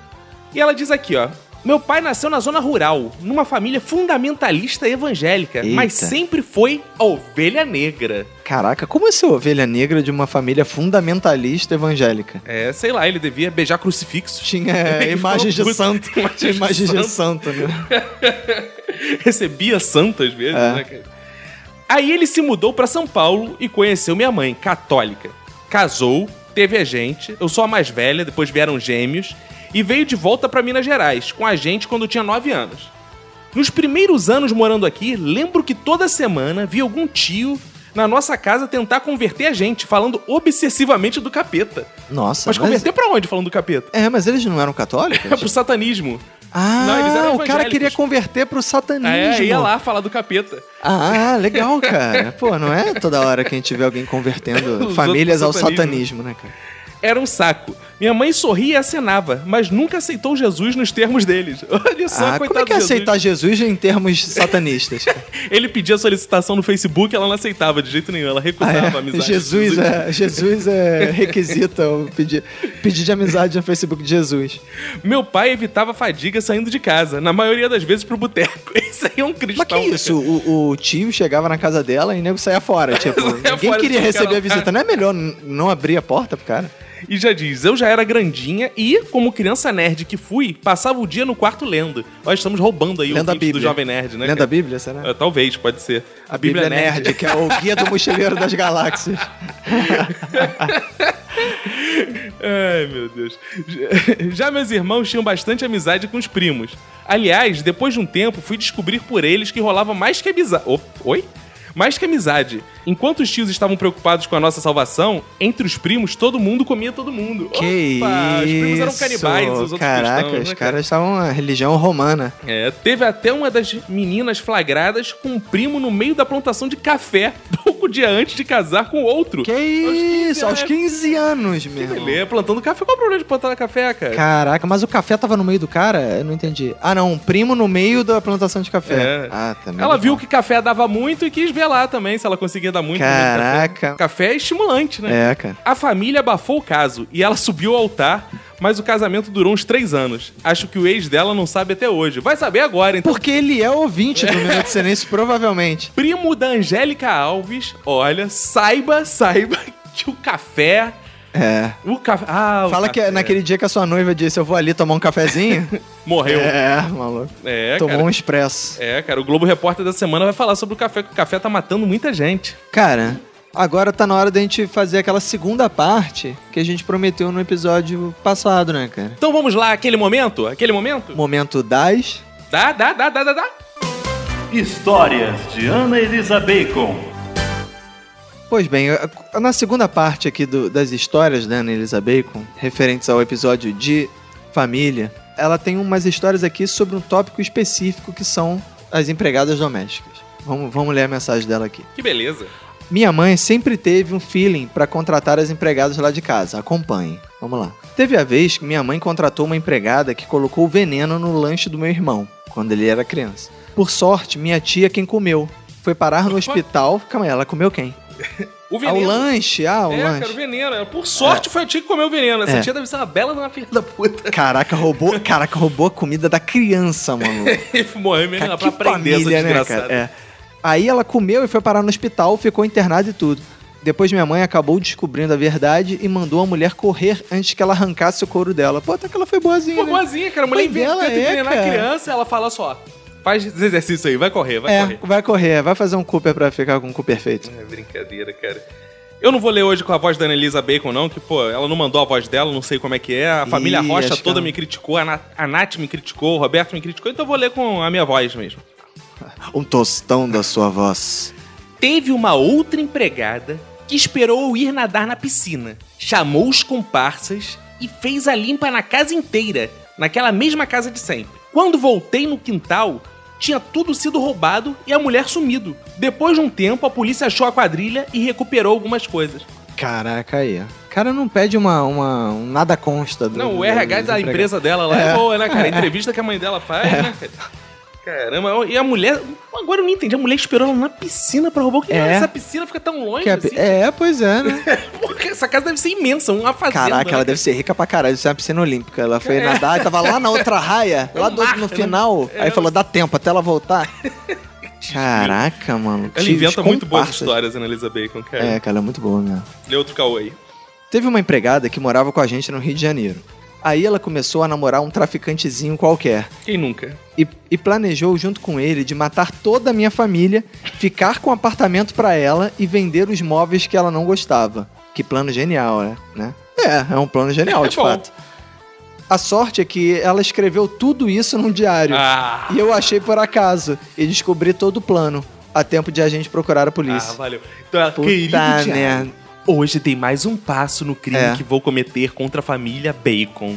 E ela diz aqui, ó. Meu pai nasceu na zona rural, numa família fundamentalista evangélica,
Eita.
mas sempre foi a ovelha negra.
Caraca, como é ser ovelha negra de uma família fundamentalista evangélica?
É, sei lá, ele devia beijar crucifixos.
Tinha é, imagens de santo.
imagens de
imagens de
santo.
santo, né?
Recebia santo às vezes,
É.
né, cara? Aí ele se mudou pra São Paulo e conheceu minha mãe, católica. Casou, teve a gente, eu sou a mais velha, depois vieram gêmeos, e veio de volta pra Minas Gerais, com a gente quando tinha 9 anos. Nos primeiros anos morando aqui, lembro que toda semana via algum tio na nossa casa tentar converter a gente, falando obsessivamente do capeta.
Nossa,
Mas converter pra onde falando do capeta?
É, mas eles não eram
É
católicos?
pro satanismo.
Ah,
Não, eles eram
o cara queria converter pro satanismo.
É, ia lá falar do capeta.
Ah, legal, cara. Pô, não é toda hora que a gente vê alguém convertendo famílias ao
outros pro
satanismo, né, cara?
Era um saco. Minha mãe sorria e acenava, mas nunca aceitou Jesus nos termos deles. Olha só,
Ah,
coitado
como é que é
Jesus.
aceitar Jesus em termos satanistas?
Ele pedia solicitação no Facebook, ela não aceitava de jeito nenhum, ela
Ah,
recusava
é?
a amizade.
Jesus, é, Jesus é requisita o pedir, pedir de amizade no Facebook de Jesus.
Meu pai evitava fadiga saindo de casa, na maioria das vezes pro boteco. Isso aí é um cristão.
Mas que isso? O, o tio chegava na casa dela e o nego saía fora. Tipo, ninguém
fora,
queria receber a visita. Não é melhor não abrir a porta pro cara?
E já diz, eu já era grandinha e, como criança nerd que fui, passava o dia no quarto lendo. Nós estamos roubando aí
Lendo
o
a
vídeo do
Bíblia.
Jovem Nerd, né?
Lendo
cara?
a Bíblia, será?
É, talvez, pode ser.
A Bíblia, Nerd, que é o guia do mochileiro das galáxias.
Ai, meu Deus. Já meus irmãos tinham bastante amizade com os primos. Aliás, depois de um tempo, fui descobrir por eles que rolava mais que amizade. Oi? Mais que amizade. Enquanto os tios estavam preocupados com a nossa salvação, entre os primos, todo mundo comia todo mundo.
Que
Opa,
isso?
Os primos eram canibais, os outros
Caraca,
cristãos,
os
né,
caras estavam na religião romana.
É, teve até uma das meninas flagradas com um primo no meio da plantação de café, pouco dia antes de casar com outro.
Que isso? Aos 15 anos, meu.
Ele é plantando café. Qual o problema de plantar café, cara?
Caraca, mas o café tava no meio do cara? Eu não entendi. Ah, não, um primo no meio da plantação de café.
É.
Ah, também.
Ela viu que café dava muito e quis ver lá também se ela conseguia muito. meio do café.
Caraca.
Café é estimulante, né?
É, cara.
A família abafou o caso e ela subiu ao altar, mas o casamento durou uns três anos. Acho que o ex dela não sabe até hoje. Vai saber agora, então.
Porque ele é ouvinte do Minuto de Silêncio, provavelmente.
Primo da Angélica Alves, olha, saiba, saiba que o café.
É.
O café. Ah, o
Fala que
café.
é naquele dia que a sua noiva disse, eu vou ali tomar um cafezinho.
Morreu.
É, maluco.
É,
Tomou
cara.
um expresso.
É, cara, o Globo Repórter da semana vai falar sobre o café, que o café tá matando muita gente.
Cara, agora tá na hora da gente fazer aquela segunda parte que a gente prometeu no episódio passado, né, cara?
Então vamos lá, aquele momento? Aquele momento?
Momento das...
Dá, dá, dá, dá, dá, dá.
Histórias de Ana Elisa Bacon.
Pois bem, na segunda parte aqui do- das histórias da Ana Elisa Bacon, referentes ao episódio de família, ela tem umas histórias aqui sobre um tópico específico que são as empregadas domésticas. Vamos, vamos ler a mensagem dela aqui.
Que beleza.
Minha mãe sempre teve um feeling pra contratar as empregadas lá de casa. Acompanhe. Vamos lá. Teve a vez que minha mãe contratou uma empregada que colocou veneno no lanche do meu irmão, quando ele era criança. Por sorte, minha tia quem comeu. Foi parar no hospital. Calma aí, ela comeu quem?
O
Ah,
veneno.
o lanche, ah, o
é,
lanche.
cara, o veneno. Por sorte foi a tia que comeu o veneno. Essa
É.
tia deve ser uma bela uma filha da puta.
Caraca, roubou, caraca, roubou a comida da criança, mano.
Morreu mesmo
Cara,
pra
que
aprender essa
família, né, cara? É. Aí ela comeu e foi parar no hospital, ficou internada e tudo. Depois minha mãe acabou descobrindo a verdade e mandou a mulher correr antes que ela arrancasse o couro dela. Pô, até que ela foi boazinha,
Pô,
né?
boazinha, cara. A mulher inventa
é,
envenenar a criança ela fala só, faz esse exercício aí, vai correr, vai
é,
correr.
vai correr, vai fazer um Cooper pra ficar com o Cooper feito.
É brincadeira, cara. Eu não vou ler hoje com a voz da Annelisa Bacon, não, que, pô, ela não mandou a voz dela, não sei como é que é. A família
Ih,
Rocha
que
toda
ela-
me criticou, a, Na- a Nath me criticou, o Roberto me criticou, então eu vou ler com a minha voz mesmo.
Um tostão da sua voz.
Teve uma outra empregada que esperou eu ir nadar na piscina. Chamou os comparsas e fez a limpa na casa inteira, naquela mesma casa de sempre. Quando voltei no quintal, tinha tudo sido roubado e a mulher sumido. Depois de um tempo, a polícia achou a quadrilha e recuperou algumas coisas.
Caraca aí. O cara não pede uma, uma um nada consta do.
Não, o RH da empresa dela lá é,
É.
boa, né, cara? A entrevista que a mãe dela faz, né, cara? Caramba, e a mulher. Agora eu não entendi. A mulher esperou ela na piscina pra roubar o que?
É.
Essa piscina fica tão longe
é,
assim.
é, pois é, né?
Essa casa deve ser imensa, uma fazenda.
Caraca,
né,
ela deve ser rica pra caralho. Isso é uma piscina olímpica. Ela foi
É.
nadar e tava lá na outra raia, lá do-
mar,
no
né?
final.
É.
Aí falou, dá tempo até ela voltar. Caraca, mano.
Ela inventa muito boas histórias, Annalisa Bacon, cara.
É, cara, ela é muito boa mesmo.
Lê outro caô aí.
Teve uma empregada que morava com a gente no Rio de Janeiro. Aí ela começou a namorar um traficantezinho qualquer.
Quem nunca?
E, e planejou junto com ele de matar toda a minha família, ficar com o apartamento pra ela e vender os móveis que ela não gostava. Que plano genial, né? né? É, é um plano genial,
É
de
bom.
fato. A sorte é que ela escreveu tudo isso num diário.
Ah,
E eu achei por acaso e descobri todo o plano. A tempo de a gente procurar a
ah,
polícia.
valeu. Então, ela,
Puta
Thiago,
merda.
Hoje tem mais um passo no crime
É.
que vou cometer contra a família Bacon.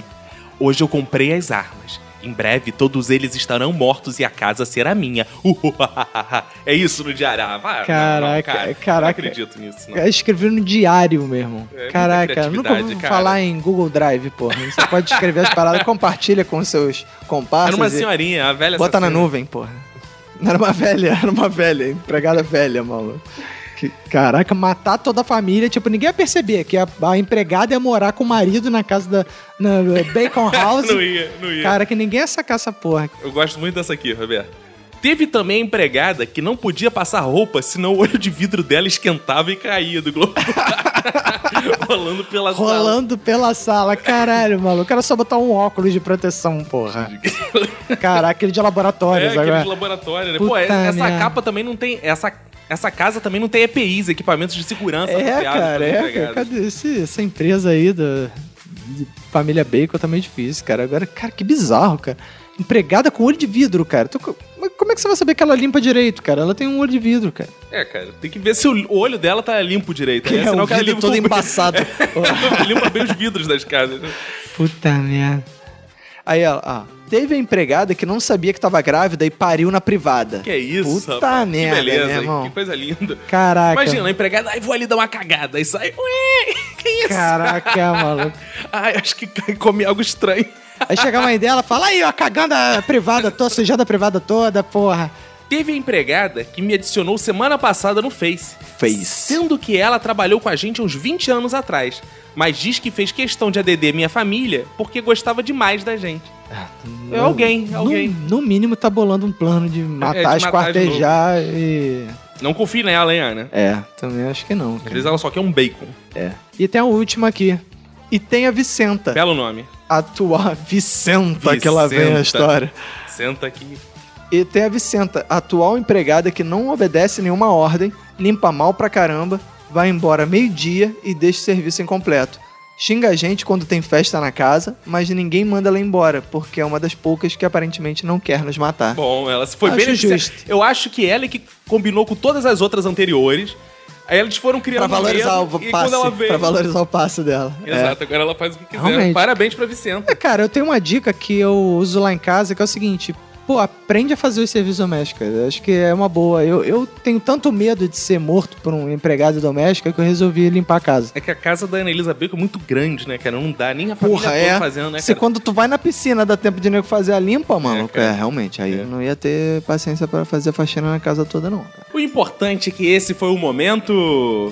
Hoje eu comprei as armas. Em breve todos eles estarão mortos e a casa será minha. é isso no diário. Ah, vai,
Caraca,
não, cara,
caraca.
Não acredito nisso, não.
Eu escrevi no diário, meu irmão.
É,
Caraca, nunca ouvi
cara.
falar em Google Drive, porra. Você pode escrever as paradas, compartilha com seus comparsas.
Era uma senhorinha, a velha
Bota na
assassina.
nuvem, porra. Não era uma velha, era uma velha, empregada velha, maluco. Que, caraca, matar toda a família, tipo, ninguém ia perceber que a, a empregada ia morar com o marido na casa da na Bacon House.
Não ia, não ia.
Cara, que ninguém ia sacar essa porra.
Eu gosto muito dessa aqui, Roberto. Teve também a empregada que não podia passar roupa, senão o olho de vidro dela esquentava e caía do globo. Rolando pela sala.
Rolando pela sala, caralho, maluco. Era só botar um óculos de proteção, porra. Caraca, aquele de laboratório,
É,
sabe?
aquele de laboratório, né? Pô,
Puta
essa
merda.
capa também não tem. Essa, essa casa também não tem EPIs, equipamentos de segurança
É, cara, é, cara. Cadê esse- essa empresa aí da de família Bacon tá meio difícil, cara. Agora, cara, que bizarro, cara. Empregada com olho de vidro, cara. Mas como é que você vai saber que ela limpa direito, cara? Ela tem um olho de vidro, cara.
É, cara, tem que ver se o olho dela tá limpo direito. Né?
é,
Senão
o vidro
limpa
todo
com-
embaçado.
limpa bem os vidros das casas.
Puta merda. Aí ela, ó. Teve a empregada que não sabia que tava grávida e pariu na privada.
Que é isso,
Puta
rapaz.
merda,
que beleza,
meu
hein?
irmão.
Que coisa linda.
Caraca.
Imagina, a empregada, ai, vou ali dar uma cagada. Aí sai, ué, que isso?
Caraca, maluco.
Ai, acho que comi algo estranho.
Aí chega a mãe dela e fala, aí, ó, cagando a privada toda, sujando a privada toda, porra.
Teve a empregada que me adicionou semana passada no Face.
Face.
Sendo que ela trabalhou com a gente uns 20 anos atrás. Mas diz que fez questão de ADD minha família porque gostava demais da gente. É alguém,
No-
alguém.
No, mínimo tá bolando um plano de matar,
É, de matar
esquartejar e...
Não confie nela, hein, Ana?
É, também acho que não.
Às
cara.
vezes ela só quer um bacon.
É. E tem a última aqui. E tem a Vicenta.
Belo nome.
Atual... Vicenta, que lá vem a
Vicenta.
história.
Senta aqui.
E tem a Vicenta, atual empregada que não obedece nenhuma ordem, limpa mal pra caramba, vai embora meio-dia e deixa o serviço incompleto. Xinga a gente quando tem festa na casa, mas ninguém manda ela embora, porque é uma das poucas que aparentemente não quer nos matar.
Bom, ela se foi
Acho
bem
justo.
Eu acho que ela é que combinou com todas as outras anteriores. Aí eles foram criando
Pra valorizar
medo,
o
e
passe,
quando ela veio...
pra valorizar o passe dela. É.
Exato, agora ela faz o que quiser.
Realmente.
Parabéns pra Vicenta.
É, cara, eu tenho uma dica que eu uso lá em casa, que é o seguinte... Pô, aprende a fazer os serviços domésticos. Acho que é uma boa. Eu, eu tenho tanto medo de ser morto por um empregado doméstico que eu resolvi limpar a casa.
É que a casa da Ana Elisa Bacon é muito grande, né, cara? Não dá nem a família
Porra, é.
fazendo, né,
Se
cara?
quando tu vai na piscina dá tempo de nego fazer a limpa, mano. É,
cara.
realmente. Aí eu não ia ter paciência pra fazer faxina na casa toda, não. cara.
O importante é que esse foi o momento...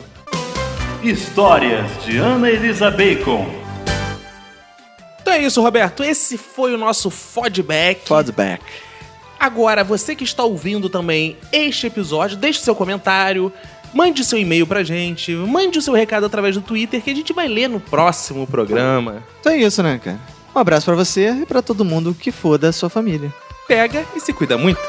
Histórias de Ana Elisa Bacon.
Então é isso, Roberto. Esse foi o nosso feedback.
Feedback.
Agora, você que está ouvindo também este episódio, deixe seu comentário, mande seu e-mail pra gente, mande o seu recado através do Twitter que a gente vai ler no próximo programa.
Então é isso, né, cara? Um abraço pra você e pra todo mundo que for da sua família.
Pega e se cuida muito.